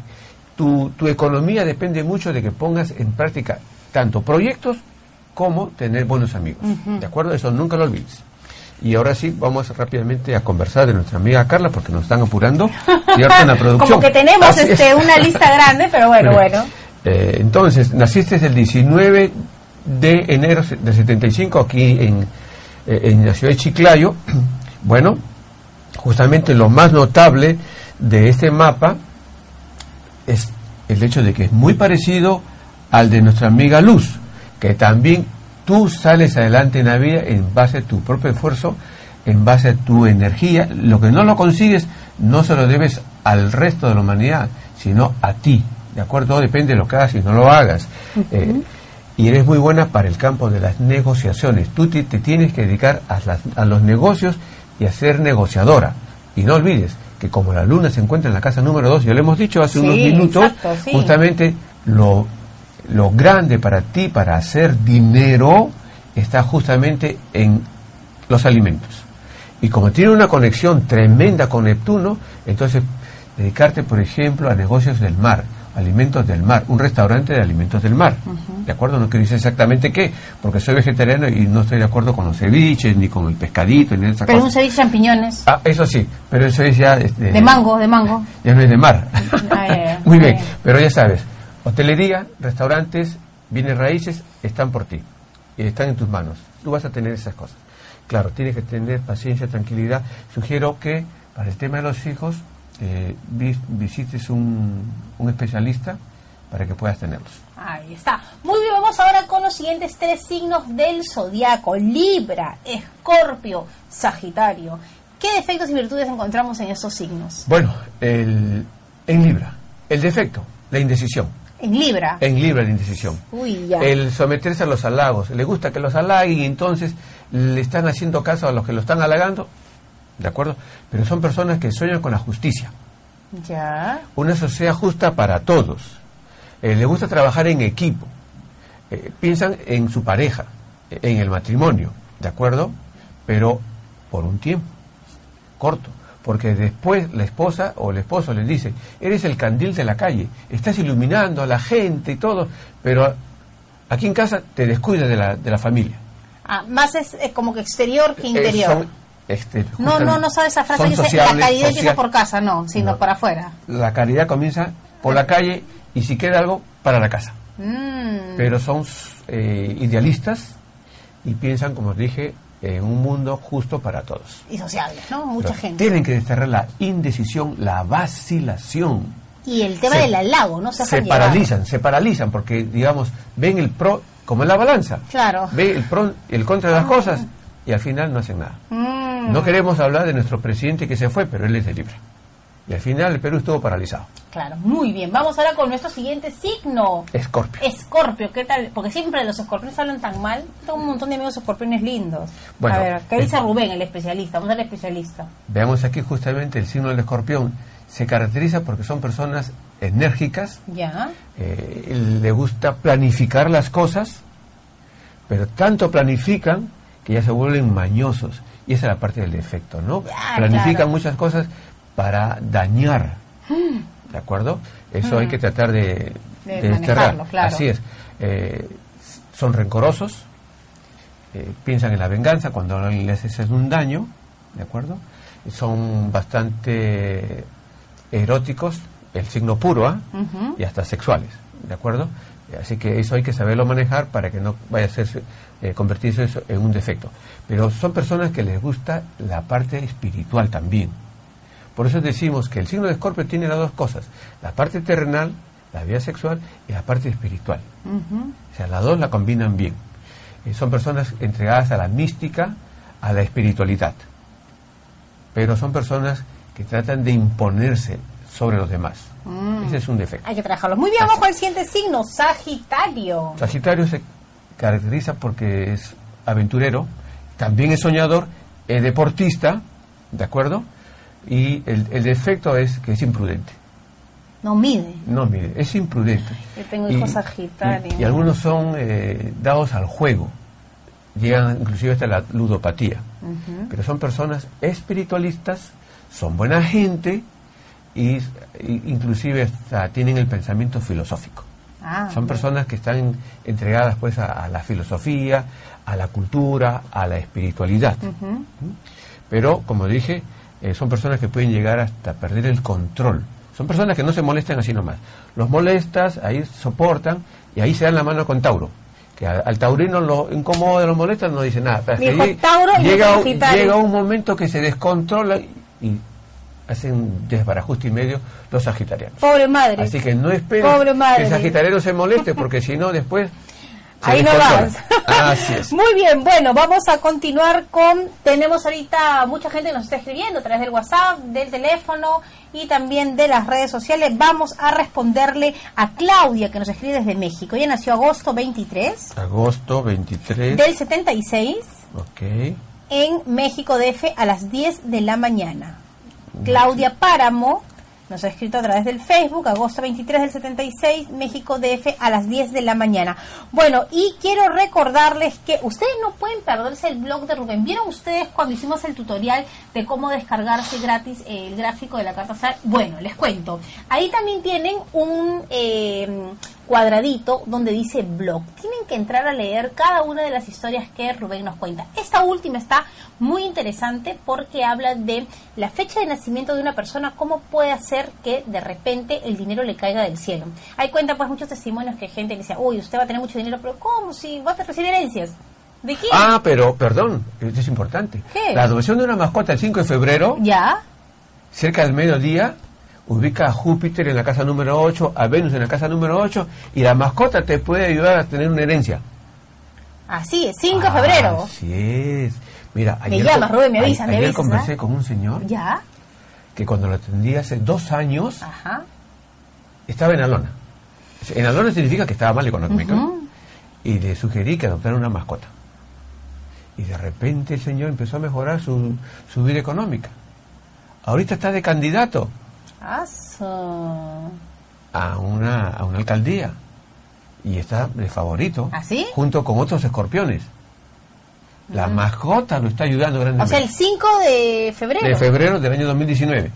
tu, tu economía depende mucho de que pongas en práctica tanto proyectos como tener buenos amigos. ¿De acuerdo? Eso nunca lo olvides. Y ahora sí, vamos rápidamente a conversar de nuestra amiga Carla porque nos están apurando. Y ahora en la producción. Como que tenemos Así es. este una lista grande, pero bueno, bueno. Eh, entonces, naciste el 19 de enero del 75 aquí en, eh, en la ciudad de Chiclayo. Bueno, justamente lo más notable de este mapa es el hecho de que es muy parecido al de nuestra amiga Luz, que también tú sales adelante en la vida en base a tu propio esfuerzo, en base a tu energía. Lo que no lo consigues no se lo debes al resto de la humanidad, sino a ti. ¿De acuerdo? Todo depende de lo que hagas y no lo hagas. Eh, y eres muy buena para el campo de las negociaciones. Tú te, te tienes que dedicar a, las- a los negocios y a ser negociadora. Y no olvides que como la luna se encuentra en la casa número 2, ya lo hemos dicho hace Sí, unos minutos, exacto, sí. justamente lo, lo grande para ti, para hacer dinero, está justamente en los alimentos. Y como tiene una conexión tremenda con Neptuno, entonces dedicarte, por ejemplo, a negocios del mar, alimentos del mar, un restaurante de alimentos del mar. ¿De acuerdo? No quiero decir exactamente qué, porque soy vegetariano y no estoy de acuerdo con los ceviches, ni con el pescadito, ni esas Pero un cosas. ceviche de champiñones. Ah, eso sí, pero eso es ya... este, De mango, de mango. ya no es de mar. Ah. Muy bien, pero ya sabes, hotelería, restaurantes, bienes raíces están por ti están en tus manos. Tú vas a tener esas cosas. Claro, tienes que tener paciencia, tranquilidad. Sugiero que para el tema de los hijos eh, vis- visites un, un especialista para que puedas tenerlos. Ahí está. Muy bien, vamos ahora con los siguientes tres signos del zodiaco: Libra, Escorpio, Sagitario. ¿Qué defectos y virtudes encontramos en estos signos? Bueno, el, en Libra, el defecto, la indecisión. En Libra. En Libra, la indecisión. Uy, ya. el someterse a los halagos. Le gusta que los halaguen y entonces le están haciendo caso a los que lo están halagando. ¿De acuerdo? Pero son personas que sueñan con la justicia. Ya. Una sociedad justa para todos. Eh, le gusta trabajar en equipo. Eh, piensan en su pareja, en el matrimonio. ¿De acuerdo? Pero por un tiempo corto. Porque después la esposa o el esposo les dice, eres el candil de la calle, estás iluminando a la gente y todo, pero aquí en casa te descuidas de la, de la familia. Ah, más es como que exterior que Eh, interior. son, este, no, no, no sabe esa frase que dice la caridad empieza por casa, no, sino No. por afuera. La caridad comienza por la calle y si queda algo, para la casa. Mm. Pero son eh, idealistas y piensan, como os dije, en un mundo justo para todos. Y sociables, ¿no? Mucha Pero gente. Tienen que desterrar la indecisión, la vacilación. Y el tema Se- del halago, ¿no? Se, se llevar. paralizan, se paralizan porque, digamos, ven el pro como en la balanza. Claro. Ve el pro el contra de las cosas y al final no hacen nada. Mm. No queremos hablar de nuestro presidente que se fue, pero él es de libre. Y al final el Perú estuvo paralizado. Claro, muy bien. Vamos ahora con nuestro siguiente signo. Escorpio. Escorpio, ¿qué tal? Porque siempre los escorpiones hablan tan mal. Tengo un montón de amigos escorpiones lindos. Bueno, a ver, ¿qué dice eh, Rubén, el especialista? Vamos al especialista. Veamos aquí justamente el signo del escorpión. Se caracteriza porque son personas enérgicas, Ya. eh, le gusta planificar las cosas, pero tanto planifican que ya se vuelven mañosos. Y esa es la parte del defecto, ¿no? Ya, planifican claro. muchas cosas, para dañar. ¿De acuerdo? Eso hay que tratar de, Mm. De de desterrar. claro. Así es. Eh, son rencorosos, eh, piensan en la venganza cuando les hace un daño, ¿de acuerdo? Son bastante eróticos, el signo puro, ¿ah? Y hasta sexuales, ¿de acuerdo? Así que eso hay que saberlo manejar para que no vaya a ser, eh, convertirse eso en un defecto. Pero son personas que les gusta la parte espiritual también. Por eso decimos que el signo de Escorpio tiene las dos cosas, la parte terrenal, la vida sexual y la parte espiritual. O sea, las dos la combinan bien. Eh, son personas entregadas a la mística, a la espiritualidad. Pero son personas que tratan de imponerse sobre los demás. Mm. Ese es un defecto. Hay que trabajarlo. Muy bien, Así. vamos el siguiente signo, Sagitario. Sagitario se caracteriza porque es aventurero, también es soñador, es deportista, ¿de acuerdo? Y el, el defecto es que es imprudente. No mide. No, mire, es imprudente. Yo tengo Y- hijos Sagitario. Y, y algunos son eh, dados al juego, llegan inclusive hasta la ludopatía. Pero son personas espiritualistas, son buena gente y, inclusive hasta tienen el pensamiento filosófico. Ah, Son personas que están entregadas pues a, a la filosofía, a la cultura, a la espiritualidad. Ujú. Pero, como dije, eh, son personas que pueden llegar hasta perder el control. Son personas que no se molestan así nomás. Los molestas, ahí soportan y ahí se dan la mano con Tauro. Que al, al taurino lo incomoda, lo molesta, no dice nada. Tauro y llega, un- Sagitario. llega un momento que se descontrola y, hacen desbarajuste y medio los sagitarianos. Pobre madre. Así que no esperen Pobre madre. que el sagitariano se moleste, porque si no, después. Ahí no vas. Así es. Muy bien, bueno, vamos a continuar con. Tenemos ahorita mucha gente que nos está escribiendo a través del WhatsApp, del teléfono y también de las redes sociales. Vamos a responderle a Claudia, que nos escribe desde México. Ella nació agosto 23 Agosto 23. del 76 Ok. en México DF a las 10 de la mañana. Claudia Páramo nos ha escrito a través del Facebook, agosto 23 del 76, México DF a las 10 de la mañana. Bueno, y quiero recordarles que ustedes no pueden perderse el blog de Rubén. ¿Vieron ustedes cuando hicimos el tutorial de cómo descargarse gratis el gráfico de la carta? Bueno, les cuento. Ahí también tienen un eh, cuadradito donde dice blog. Tienen que entrar a leer cada una de las historias que Rubén nos cuenta. Esta última está muy interesante porque habla de la fecha de nacimiento de una persona, cómo puede hacer que de repente el dinero le caiga del cielo. Hay cuenta pues muchos testimonios que gente que dice, uy, usted va a tener mucho dinero, pero ¿cómo? Si vas a recibir herencias. ¿De quién? Ah, pero, perdón, esto es importante. ¿Qué? La adopción de una mascota el 5 de febrero, ¿Ya? cerca del mediodía, ubica a Júpiter en la casa número 8, a Venus en la casa número 8, y la mascota te puede ayudar a tener una herencia. Así es, 5 de febrero. Así es. Mira, Me ayer, llamas, co- Rubén, me avisas, me ayer avisas, conversé con un señor ¿Ya? que cuando lo atendí hace dos años Ajá. estaba en la lona. En la lona significa que estaba mal económicamente. Ujú. Y le sugerí que adoptara una mascota. Y de repente el señor empezó a mejorar su, su vida económica. Ahorita está de candidato Aso. a una, a una alcaldía. Y está de favorito. ¿Ah, sí? Junto con otros escorpiones. La mascota lo está ayudando O sea, grandemente. el 5 de febrero. de febrero del año 2019.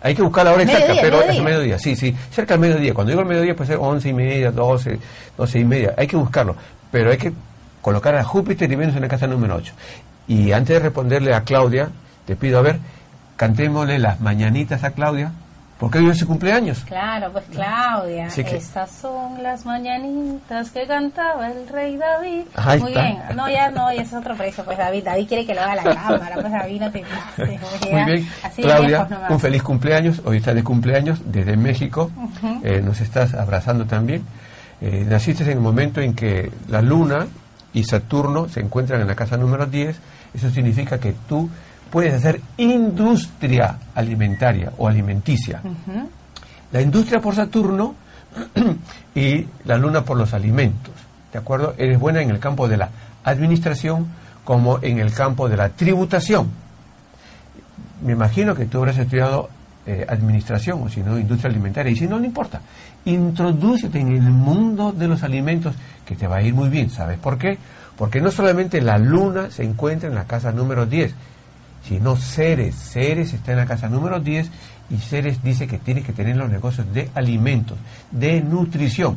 Hay que buscar la hora exacta, pero mediodía. es mediodía, sí, sí, cerca del mediodía. Cuando digo el mediodía puede ser 11 y media, 12, 12 y media. Hay que buscarlo, pero hay que colocar a Júpiter y Venus en la casa número 8. Y antes de responderle a Claudia, te pido, a ver, cantémosle las mañanitas a Claudia, porque hoy es su cumpleaños. Claro, pues Claudia, que- estas son las mañanitas que cantaba el rey David. Ahí Muy está. bien, no, ya no, ya es otro precio, pues David, David quiere que lo haga la cámara, pues David no te pases, Muy bien, así Claudia, lejos un feliz cumpleaños. Hoy está de cumpleaños desde México. Ujú. Eh, nos estás abrazando también. Eh, naciste en el momento en que la Luna y Saturno se encuentran en la casa número 10. Eso significa que tú puedes hacer industria alimentaria o alimenticia. La industria por Saturno y la Luna por los alimentos. ¿De acuerdo? Eres buena en el campo de la administración como en el campo de la tributación. Me imagino que tú habrás estudiado eh, administración o si no industria alimentaria y si no, no importa. Introdúcete en el mundo de los alimentos que te va a ir muy bien. ¿Sabes por qué? Porque no solamente la luna se encuentra en la casa número 10, sino Ceres. Ceres está en la casa número 10 y Ceres dice que tienes que tener los negocios de alimentos, de nutrición,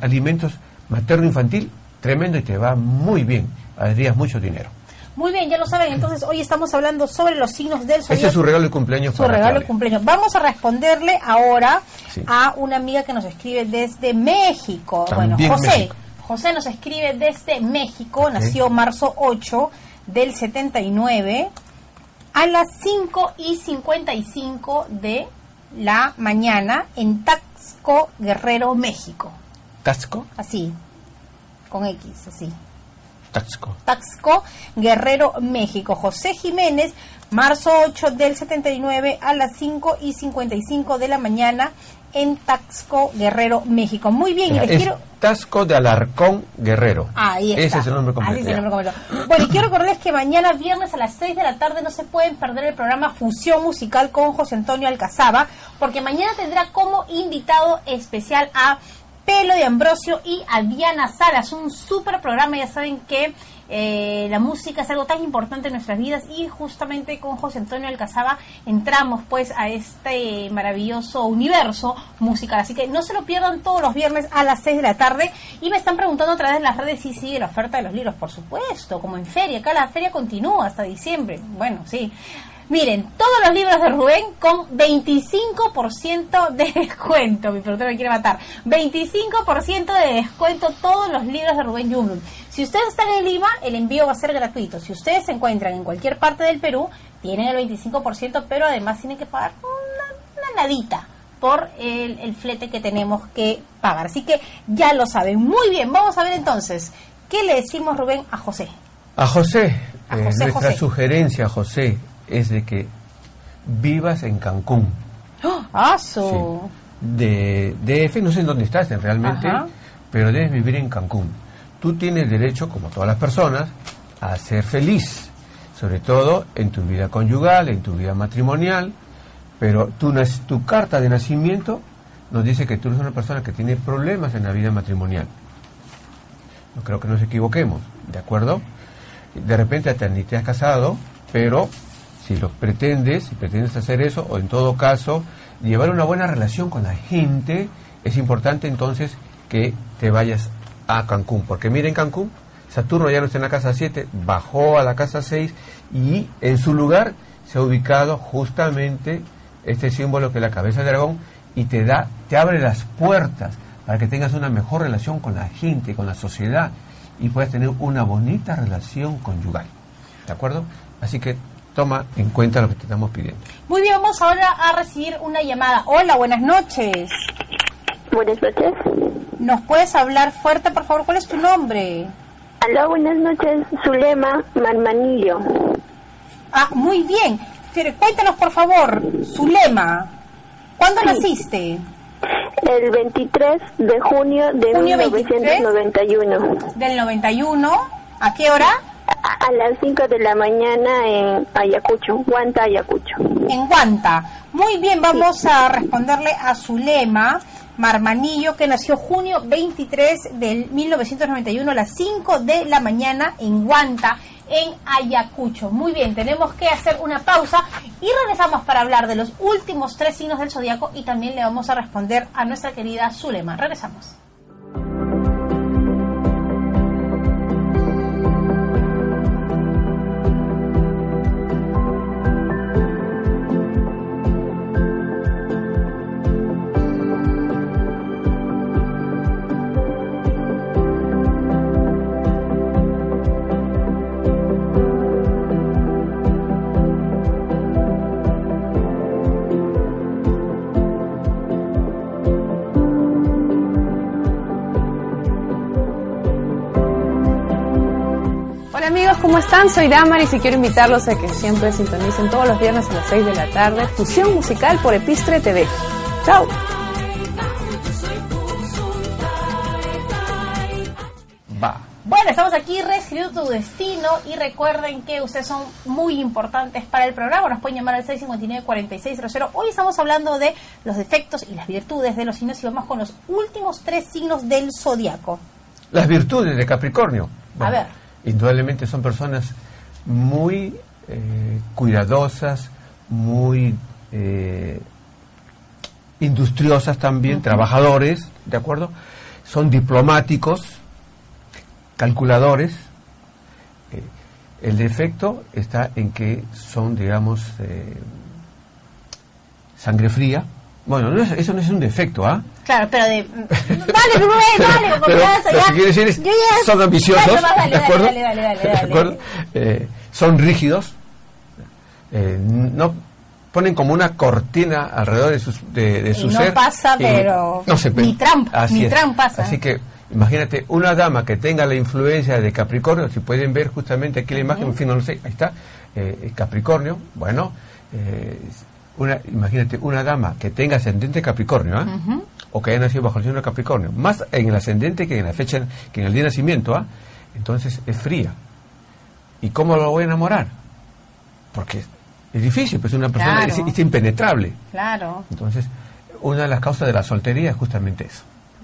alimentos materno-infantil, tremendo y te va muy bien, harías mucho dinero. Muy bien, ya lo saben, entonces hoy estamos hablando sobre los signos del Ese es zodiaco. su regalo de cumpleaños su para regalo de cumpleaños. Vamos a responderle ahora Sí. a una amiga que nos escribe desde México. También bueno, José. México. José nos escribe desde México, nació marzo 8 del 79 a las 5 y 55 de la mañana en Taxco, Guerrero, México. Tasco, Así, con X, así. Taxco. Taxco, Guerrero, México. José Jiménez, marzo 8 del 79 a las 5 y 55 de la mañana en Taxco, Guerrero, México. Muy bien, y les Es quiero... Tasco de Alarcón Guerrero. Ahí está. Ese es el nombre Así completo. es el ya. nombre completo. Bueno, y quiero recordarles que mañana viernes a las 6 de la tarde no se pueden perder el programa Fusión Musical con José Antonio Alcazaba, porque mañana tendrá como invitado especial a Pelo de Ambrosio y a Diana Salas. Un súper programa, ya saben que eh, la música es algo tan importante en nuestras vidas y justamente con José Antonio Alcazaba entramos pues a este maravilloso universo musical. Así que no se lo pierdan todos los viernes a las 6 de la tarde. Y me están preguntando a través de las redes si sigue la oferta de los libros. Por supuesto, como en feria. Acá la feria continúa hasta diciembre. Bueno, sí. Miren, todos los libros de Rubén con 25% de descuento. Mi productor me quiere matar. 25% de descuento todos los libros de Rubén Yumlum. Si ustedes están en Lima, el envío va a ser gratuito. Si ustedes se encuentran en cualquier parte del Perú, tienen el 25%, pero además tienen que pagar una, una nadita por el, el flete que tenemos que pagar. Así que ya lo saben. Muy bien, vamos a ver entonces. ¿Qué le decimos, Rubén, a José? A José, A eh, José, nuestra José. sugerencia, José, es de que vivas en Cancún. ¡Ah, su! de DF, no sé en dónde estás realmente, Ajá. pero debes vivir en Cancún. Tú tienes derecho, como todas las personas, a ser feliz, sobre todo en tu vida conyugal, en tu vida matrimonial, pero tu, tu carta de nacimiento nos dice que tú eres una persona que tiene problemas en la vida matrimonial. No creo que nos equivoquemos, ¿de acuerdo? De repente hasta ni te has casado, pero si lo pretendes, si pretendes hacer eso, o en todo caso, llevar una buena relación con la gente, es importante entonces que te vayas a Cancún. Porque miren Cancún, Saturno ya no está en la casa 7, bajó a la casa 6 y en su lugar se ha ubicado justamente este símbolo que es la cabeza de dragón y te da, te abre las puertas para que tengas una mejor relación con la gente, con la sociedad y puedas tener una bonita relación conyugal. ¿De acuerdo? Así que toma en cuenta lo que te estamos pidiendo. Muy bien, vamos ahora a recibir una llamada. Hola, buenas noches. Buenas noches. ¿Nos puedes hablar fuerte, por favor? ¿Cuál es tu nombre? Aló, buenas noches. Zulema Marmanillo. Ah, muy bien. Pero cuéntanos, por favor, Zulema. ¿Cuándo naciste? El 23 de junio de ¿Junio 23? 1991. Del 91. ¿A qué hora? A, a las 5 de la mañana en Ayacucho, Guanta, Ayacucho. En Guanta. Muy bien, vamos a responderle a Zulema Marmanillo, que nació junio 23 del 1991 a las 5 de la mañana en Guanta, en Ayacucho. Muy bien, tenemos que hacer una pausa y regresamos para hablar de los últimos tres signos del zodiaco y también le vamos a responder a nuestra querida Zulema. Regresamos. ¿Cómo están? Soy Damaris y quiero invitarlos a que siempre sintonicen todos los viernes a las 6 de la tarde Fusión Musical por Epistre TV. ¡Chao! Va. Bueno, estamos aquí reescribiendo tu destino y recuerden que ustedes son muy importantes para el programa. Nos pueden llamar al 659-4600. Hoy estamos hablando de los defectos y las virtudes de los signos y vamos con los últimos tres signos del zodiaco. Las virtudes de Capricornio. A ver. Indudablemente son personas muy eh, cuidadosas, muy eh, industriosas también, trabajadores, ¿de acuerdo? Son diplomáticos, calculadores. Eh, el defecto está en que son, digamos, eh, sangre fría. Bueno, no es- eso no es un defecto, ¿ah? Claro, pero de... Dale, Rubén, dale, con confianza, lo ya. que quiere decir es, Yo ya- son ambiciosos, Dale, ¿de acuerdo? Dale, dale, dale, ¿De acuerdo? Eh, son rígidos, eh, no ponen como una cortina alrededor de, sus, de, de su no ser. pasa, pero no se ni Trump, Así ni. Trump pasa. Así que imagínate una dama que tenga la influencia de Capricornio, si pueden ver justamente aquí la imagen, en fin, no lo sé, ahí está, eh, Capricornio, bueno, eh, una, imagínate una dama que tenga ascendente Capricornio, ¿ah? O que haya nacido bajo el signo de Capricornio, más en el ascendente que en la fecha, que en el día de nacimiento, ¿ah? entonces es fría. ¿Y cómo lo voy a enamorar? Porque es difícil, pues una persona Claro. es, es impenetrable. Claro, Entonces, una de las causas de la soltería es justamente eso.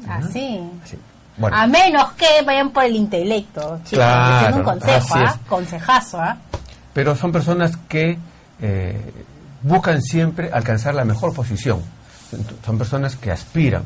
así. Así. Bueno, A menos que vayan por el intelecto, chicos. Claro, Ese es un consejo, ¿ah? Consejazo, ¿ah? pero son personas que eh, buscan siempre alcanzar la mejor posición. Son personas que aspiran.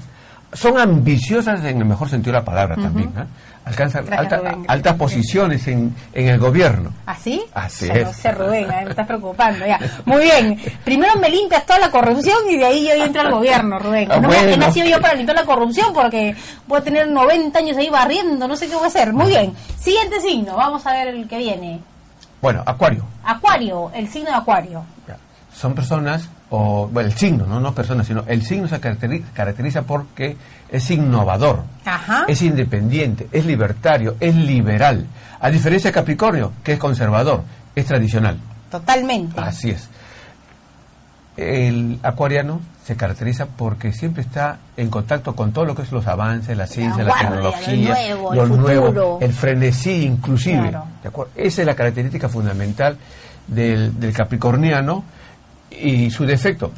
Son ambiciosas en el mejor sentido de la palabra también. ¿ah? Alcanzan alta- altas posiciones en, en el gobierno. ¿Así? Así Ya es. No sé, Rubén, ¿eh? me estás preocupando. Ya. Muy bien. Primero me limpias toda la corrupción y de ahí yo entro al gobierno, Rubén. Ah, no bueno. he nacido yo para limpiar la corrupción porque voy a tener 90 años ahí barriendo, no sé qué voy a hacer. Muy bien. Siguiente signo, vamos a ver el que viene. Bueno, Acuario. Acuario, el signo de Acuario. Ya. Son personas, o bueno, el signo, no, no personas, sino el signo se caracteri- caracteriza porque es innovador, Ajá. es independiente, es libertario, es liberal. A diferencia de Capricornio, que es conservador, es tradicional. Totalmente. Así es. El acuariano se caracteriza porque siempre está en contacto con todo lo que es los avances, la ciencia, la, tecnología, lo nuevo, lo el nuevo, futuro. el frenesí inclusive. Claro. ¿de acuerdo? Esa es la característica fundamental del, del capricorniano y su defecto.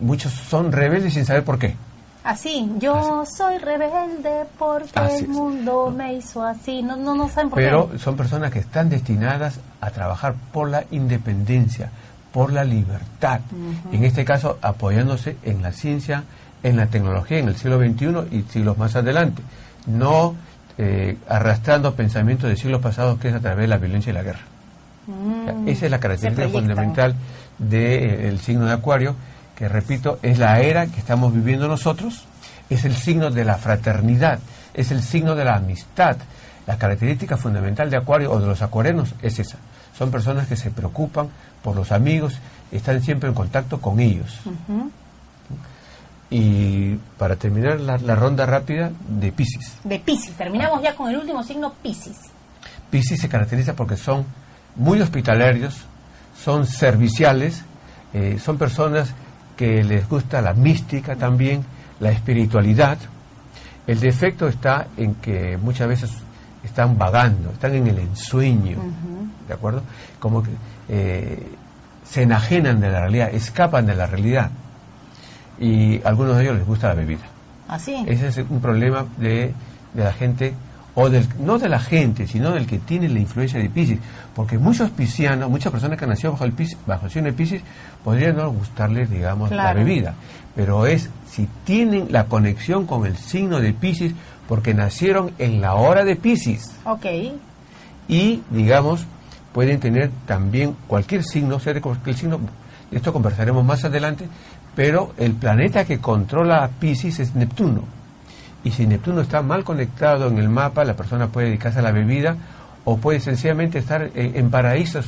Muchos son rebeldes sin saber por qué. Así, yo soy rebelde porque Así el es. mundo me hizo así. No, no, no saben por Pero qué. son personas que están destinadas a trabajar por la independencia, por la libertad. En este caso, apoyándose en la ciencia, en la tecnología, en el siglo XXI y siglos más adelante. No eh, arrastrando pensamientos de siglos pasados que es a través de la violencia y la guerra. O sea, Mm, esa es la característica fundamental del signo de Acuario, que repito, es la era que estamos viviendo nosotros, es el signo de la fraternidad, es el signo de la amistad. La característica fundamental de Acuario o de los acuarenos es esa. Son personas que se preocupan por los amigos, están siempre en contacto con ellos. Y para terminar la, la ronda rápida de Pisces. De Pisces. Terminamos ya con el último signo, Pisces. Piscis se caracteriza porque son muy hospitalarios, son serviciales, eh, son personas que les gusta la mística también, la espiritualidad. El defecto está en que muchas veces están vagando, están en el ensueño, ¿de acuerdo? Como que eh, se enajenan de la realidad, escapan de la realidad. Y a algunos de ellos les gusta la bebida. Así. Ese es un problema de, de la gente, o del, no de la gente, sino del que tiene la influencia de Pisces. Porque muchos piscianos, muchas personas que han nacido bajo el, Piscis- bajo el signo de Pisces, podrían no gustarles, digamos, la bebida. Pero es si tienen la conexión con el signo de Pisces, porque nacieron en la hora de Pisces. Ok. Y, digamos, pueden tener también cualquier signo, ser de cualquier signo, de esto conversaremos más adelante, pero el planeta que controla a Pisces es Neptuno. Y si Neptuno está mal conectado en el mapa, la persona puede dedicarse a la bebida o puede sencillamente estar eh, en paraísos,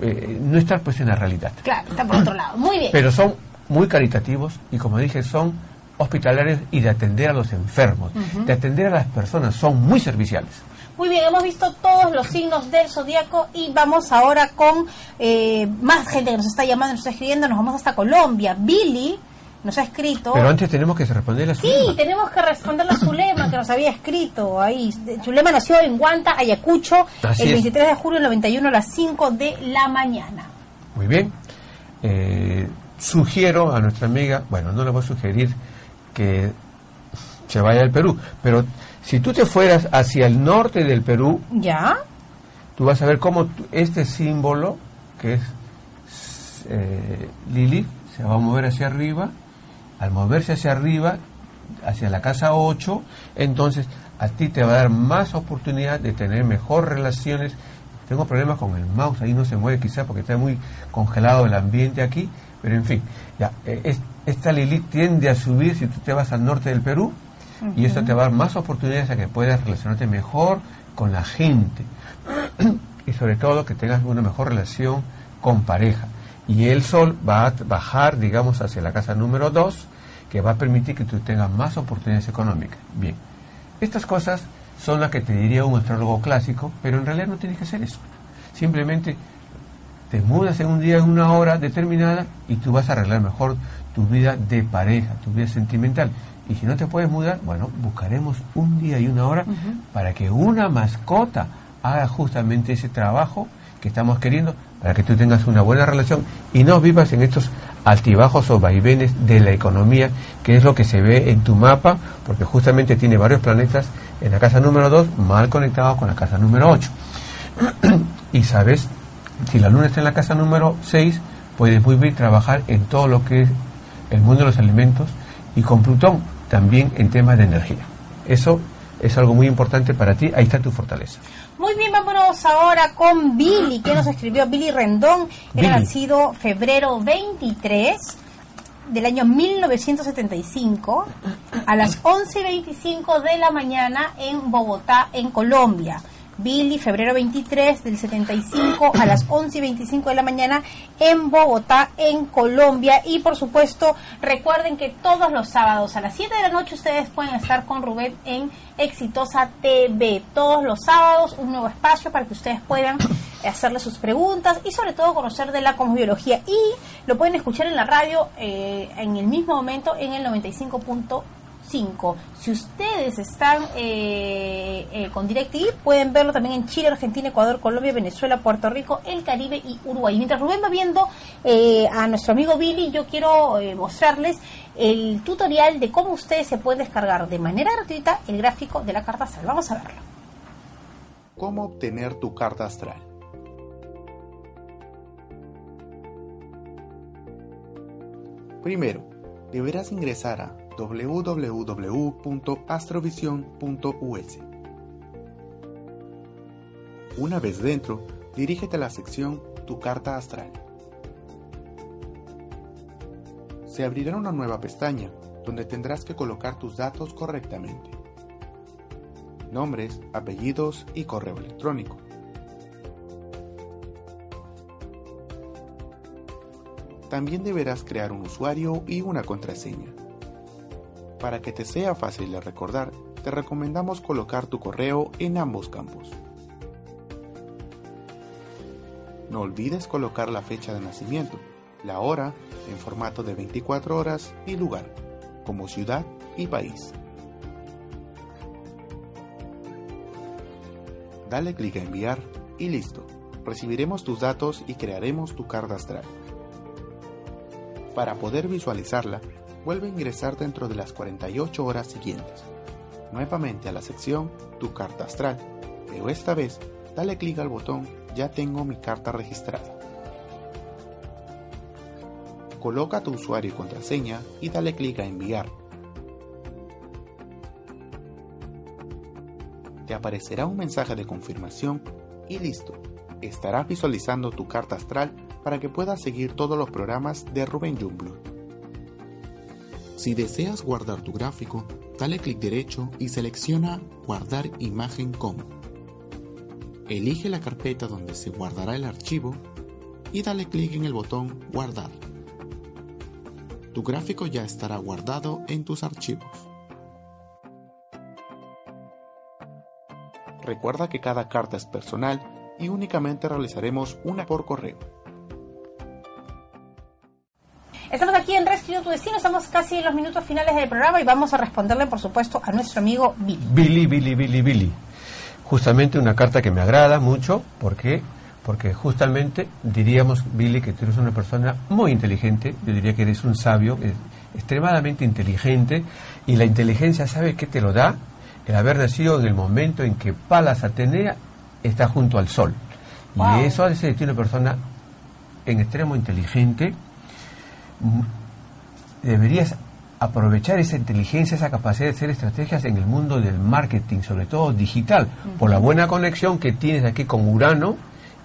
eh, no estar pues en la realidad. Claro, está por otro lado. Muy bien. Pero son muy caritativos y como dije, son hospitalarios y de atender a los enfermos, de atender a las personas, son muy serviciales. Muy bien, hemos visto todos los signos del zodiaco y vamos ahora con eh, más gente que nos está llamando, nos está escribiendo. Nos vamos hasta Colombia. Billy nos ha escrito. Pero antes tenemos que responder a su Sí, tenemos que responderle a Zulema, que nos había escrito ahí. Zulema nació en Guanta, Ayacucho, Así el es. 23 de julio del 91 a las 5 de la mañana. Muy bien. Eh, sugiero a nuestra amiga, bueno, no le voy a sugerir que se vaya al Perú, pero si tú te fueras hacia el norte del Perú, ¿Ya? tú vas a ver cómo este símbolo, que es eh, Lilith se va a mover hacia arriba, al moverse hacia arriba, hacia la casa 8, entonces a ti te va a dar más oportunidad de tener mejor relaciones. Tengo problemas con el mouse, ahí no se mueve quizás porque está muy congelado el ambiente aquí, pero en fin, ya, eh, esta Lilith tiende a subir si tú te vas al norte del Perú y eso te va a dar más oportunidades a que puedas relacionarte mejor con la gente y sobre todo que tengas una mejor relación con pareja. Y el sol va a bajar, digamos, hacia la casa número 2, que va a permitir que tú tengas más oportunidades económicas. Bien, estas cosas son las que te diría un astrólogo clásico, pero en realidad no tienes que hacer eso. Simplemente te mudas en un día, en una hora determinada, y tú vas a arreglar mejor tu vida de pareja, tu vida sentimental. Y si no te puedes mudar, bueno, buscaremos un día y una hora para que una mascota haga justamente ese trabajo que estamos queriendo para que tú tengas una buena relación y no vivas en estos altibajos o vaivenes de la economía, que es lo que se ve en tu mapa, porque justamente tiene varios planetas en la casa número 2 mal conectados con la casa número 8. y sabes, si la luna está en la casa número 6, puedes muy bien trabajar en todo lo que es el mundo de los alimentos y con Plutón también en temas de energía. Eso es algo muy importante para ti, ahí está tu fortaleza. Muy bien, vámonos ahora con Billy, que nos escribió Billy Rendón, ha nacido febrero 23 del año 1975 a las 11.25 de la mañana en Bogotá, en Colombia. Billy, febrero 23 del 75 a las 11 y 25 de la mañana en Bogotá, en Colombia. Y por supuesto, recuerden que todos los sábados a las 7 de la noche ustedes pueden estar con Rubén en Exitosa TV. Todos los sábados, un nuevo espacio para que ustedes puedan hacerle sus preguntas y sobre todo conocer de la cosmobiología. Y lo pueden escuchar en la radio eh, en el mismo momento en el 95. 5. Si ustedes están eh, eh, con DirecTV, pueden verlo también en Chile, Argentina, Ecuador, Colombia, Venezuela, Puerto Rico, el Caribe y Uruguay. Mientras Rubén va viendo eh, a nuestro amigo Billy, yo quiero mostrarles el tutorial de cómo ustedes se pueden descargar de manera gratuita el gráfico de la carta astral. Vamos a verlo. ¿Cómo obtener tu carta astral? Primero, deberás ingresar a www.astrovision.us. Una vez dentro, dirígete a la sección Tu carta astral. Se abrirá una nueva pestaña donde tendrás que colocar tus datos correctamente. Nombres, apellidos y correo electrónico. También deberás crear un usuario y una contraseña. Para que te sea fácil de recordar, te recomendamos colocar tu correo en ambos campos. No olvides colocar la fecha de nacimiento, la hora en formato de 24 horas y lugar, como ciudad y país. Dale clic a enviar y listo. Recibiremos tus datos y crearemos tu carta astral. Para poder visualizarla, vuelve a ingresar dentro de las 48 horas siguientes, nuevamente a la sección Tu carta astral, pero esta vez dale clic al botón Ya tengo mi carta registrada. Coloca tu usuario y contraseña y dale clic a enviar. Te aparecerá un mensaje de confirmación y listo. Estarás visualizando tu carta astral para que puedas seguir todos los programas de Rubén Jungblut. Si deseas guardar tu gráfico, dale clic derecho y selecciona Guardar imagen como. Elige la carpeta donde se guardará el archivo y dale clic en el botón Guardar. Tu gráfico ya estará guardado en tus archivos. Recuerda que cada carta es personal y únicamente realizaremos una por correo. Estamos aquí en Rescue tu Destino, estamos casi en los minutos finales del programa y vamos a responderle, por supuesto, a nuestro amigo Billy. Billy, Billy, Billy, Billy. Justamente una carta que me agrada mucho, porque porque justamente diríamos, Billy, que tú eres una persona muy inteligente, yo diría que eres un sabio, extremadamente inteligente, y la inteligencia, ¿sabe qué te lo da? El haber nacido en el momento en que Palas Atenea está junto al Sol. Y eso hace de ti una persona en extremo inteligente, deberías aprovechar esa inteligencia, esa capacidad de hacer estrategias en el mundo del marketing, sobre todo digital, por la buena conexión que tienes aquí con Urano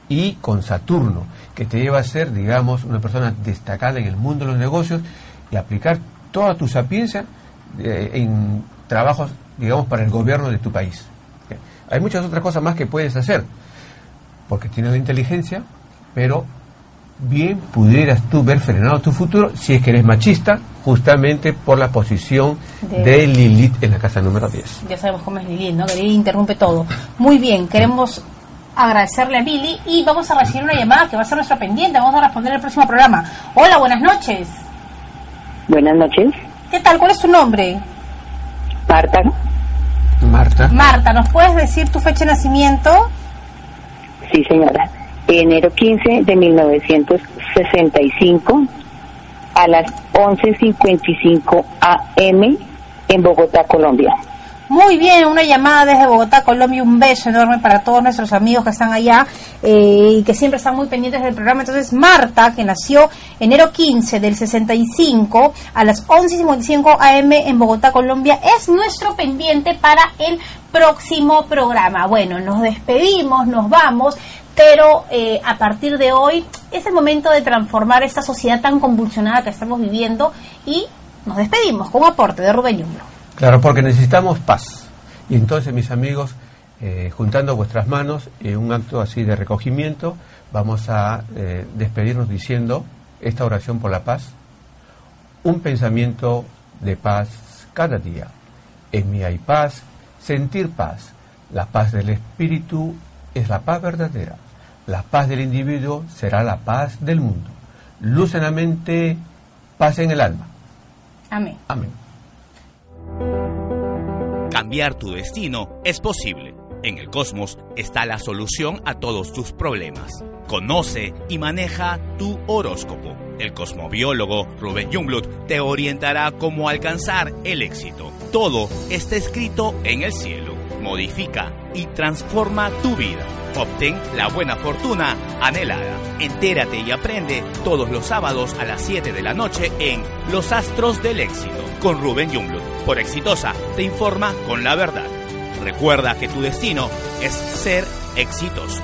y con Saturno, que te lleva a ser, digamos, una persona destacada en el mundo de los negocios y aplicar toda tu sapiencia eh, en trabajos, digamos, para el gobierno de tu país. Hay muchas otras cosas más que puedes hacer, porque tienes la inteligencia, pero bien pudieras tú ver frenado tu futuro si es que eres machista, justamente por la posición de, Lilith en la casa número 10. Ya sabemos cómo es Lilith, ¿no? Que Lilith interrumpe todo. Muy bien, queremos agradecerle a Billy y vamos a recibir una llamada que va a ser nuestra pendiente. Vamos a responder en el próximo programa. Hola, buenas noches. Buenas noches. ¿Qué tal? ¿Cuál es tu nombre? Marta. Marta. Marta, ¿nos puedes decir tu fecha de nacimiento? Sí, señora. Enero 15 de 1965 a las 11.55 am en Bogotá, Colombia. Muy bien, una llamada desde Bogotá, Colombia, un beso enorme para todos nuestros amigos que están allá eh, y que siempre están muy pendientes del programa. Entonces, Marta, que nació enero 15 del 65 a las 11.55 am en Bogotá, Colombia, es nuestro pendiente para el próximo programa. Bueno, nos despedimos, nos vamos, pero eh, a partir de hoy es el momento de transformar esta sociedad tan convulsionada que estamos viviendo y nos despedimos con un aporte de Rubén Yumbro. Claro, porque necesitamos paz. Y entonces, mis amigos, eh, juntando vuestras manos en un acto así de recogimiento, vamos a eh, despedirnos diciendo esta oración por la paz, un pensamiento de paz cada día. En mí hay paz, sentir paz. La paz del espíritu es la paz verdadera. La paz del individuo será la paz del mundo. Luz en la mente, paz en el alma. Amén. Amén. Cambiar tu destino es posible. En el cosmos está la solución a todos tus problemas. Conoce y maneja tu horóscopo. El cosmobiólogo Rubén Jungblut te orientará cómo alcanzar el éxito. Todo está escrito en el cielo. Modifica y transforma tu vida. Obtén la buena fortuna anhelada. Entérate y aprende todos los sábados a las 7 de la noche en Los Astros del Éxito con Rubén Jungblut. Por Exitosa te informa con la verdad. Recuerda que tu destino es ser exitoso.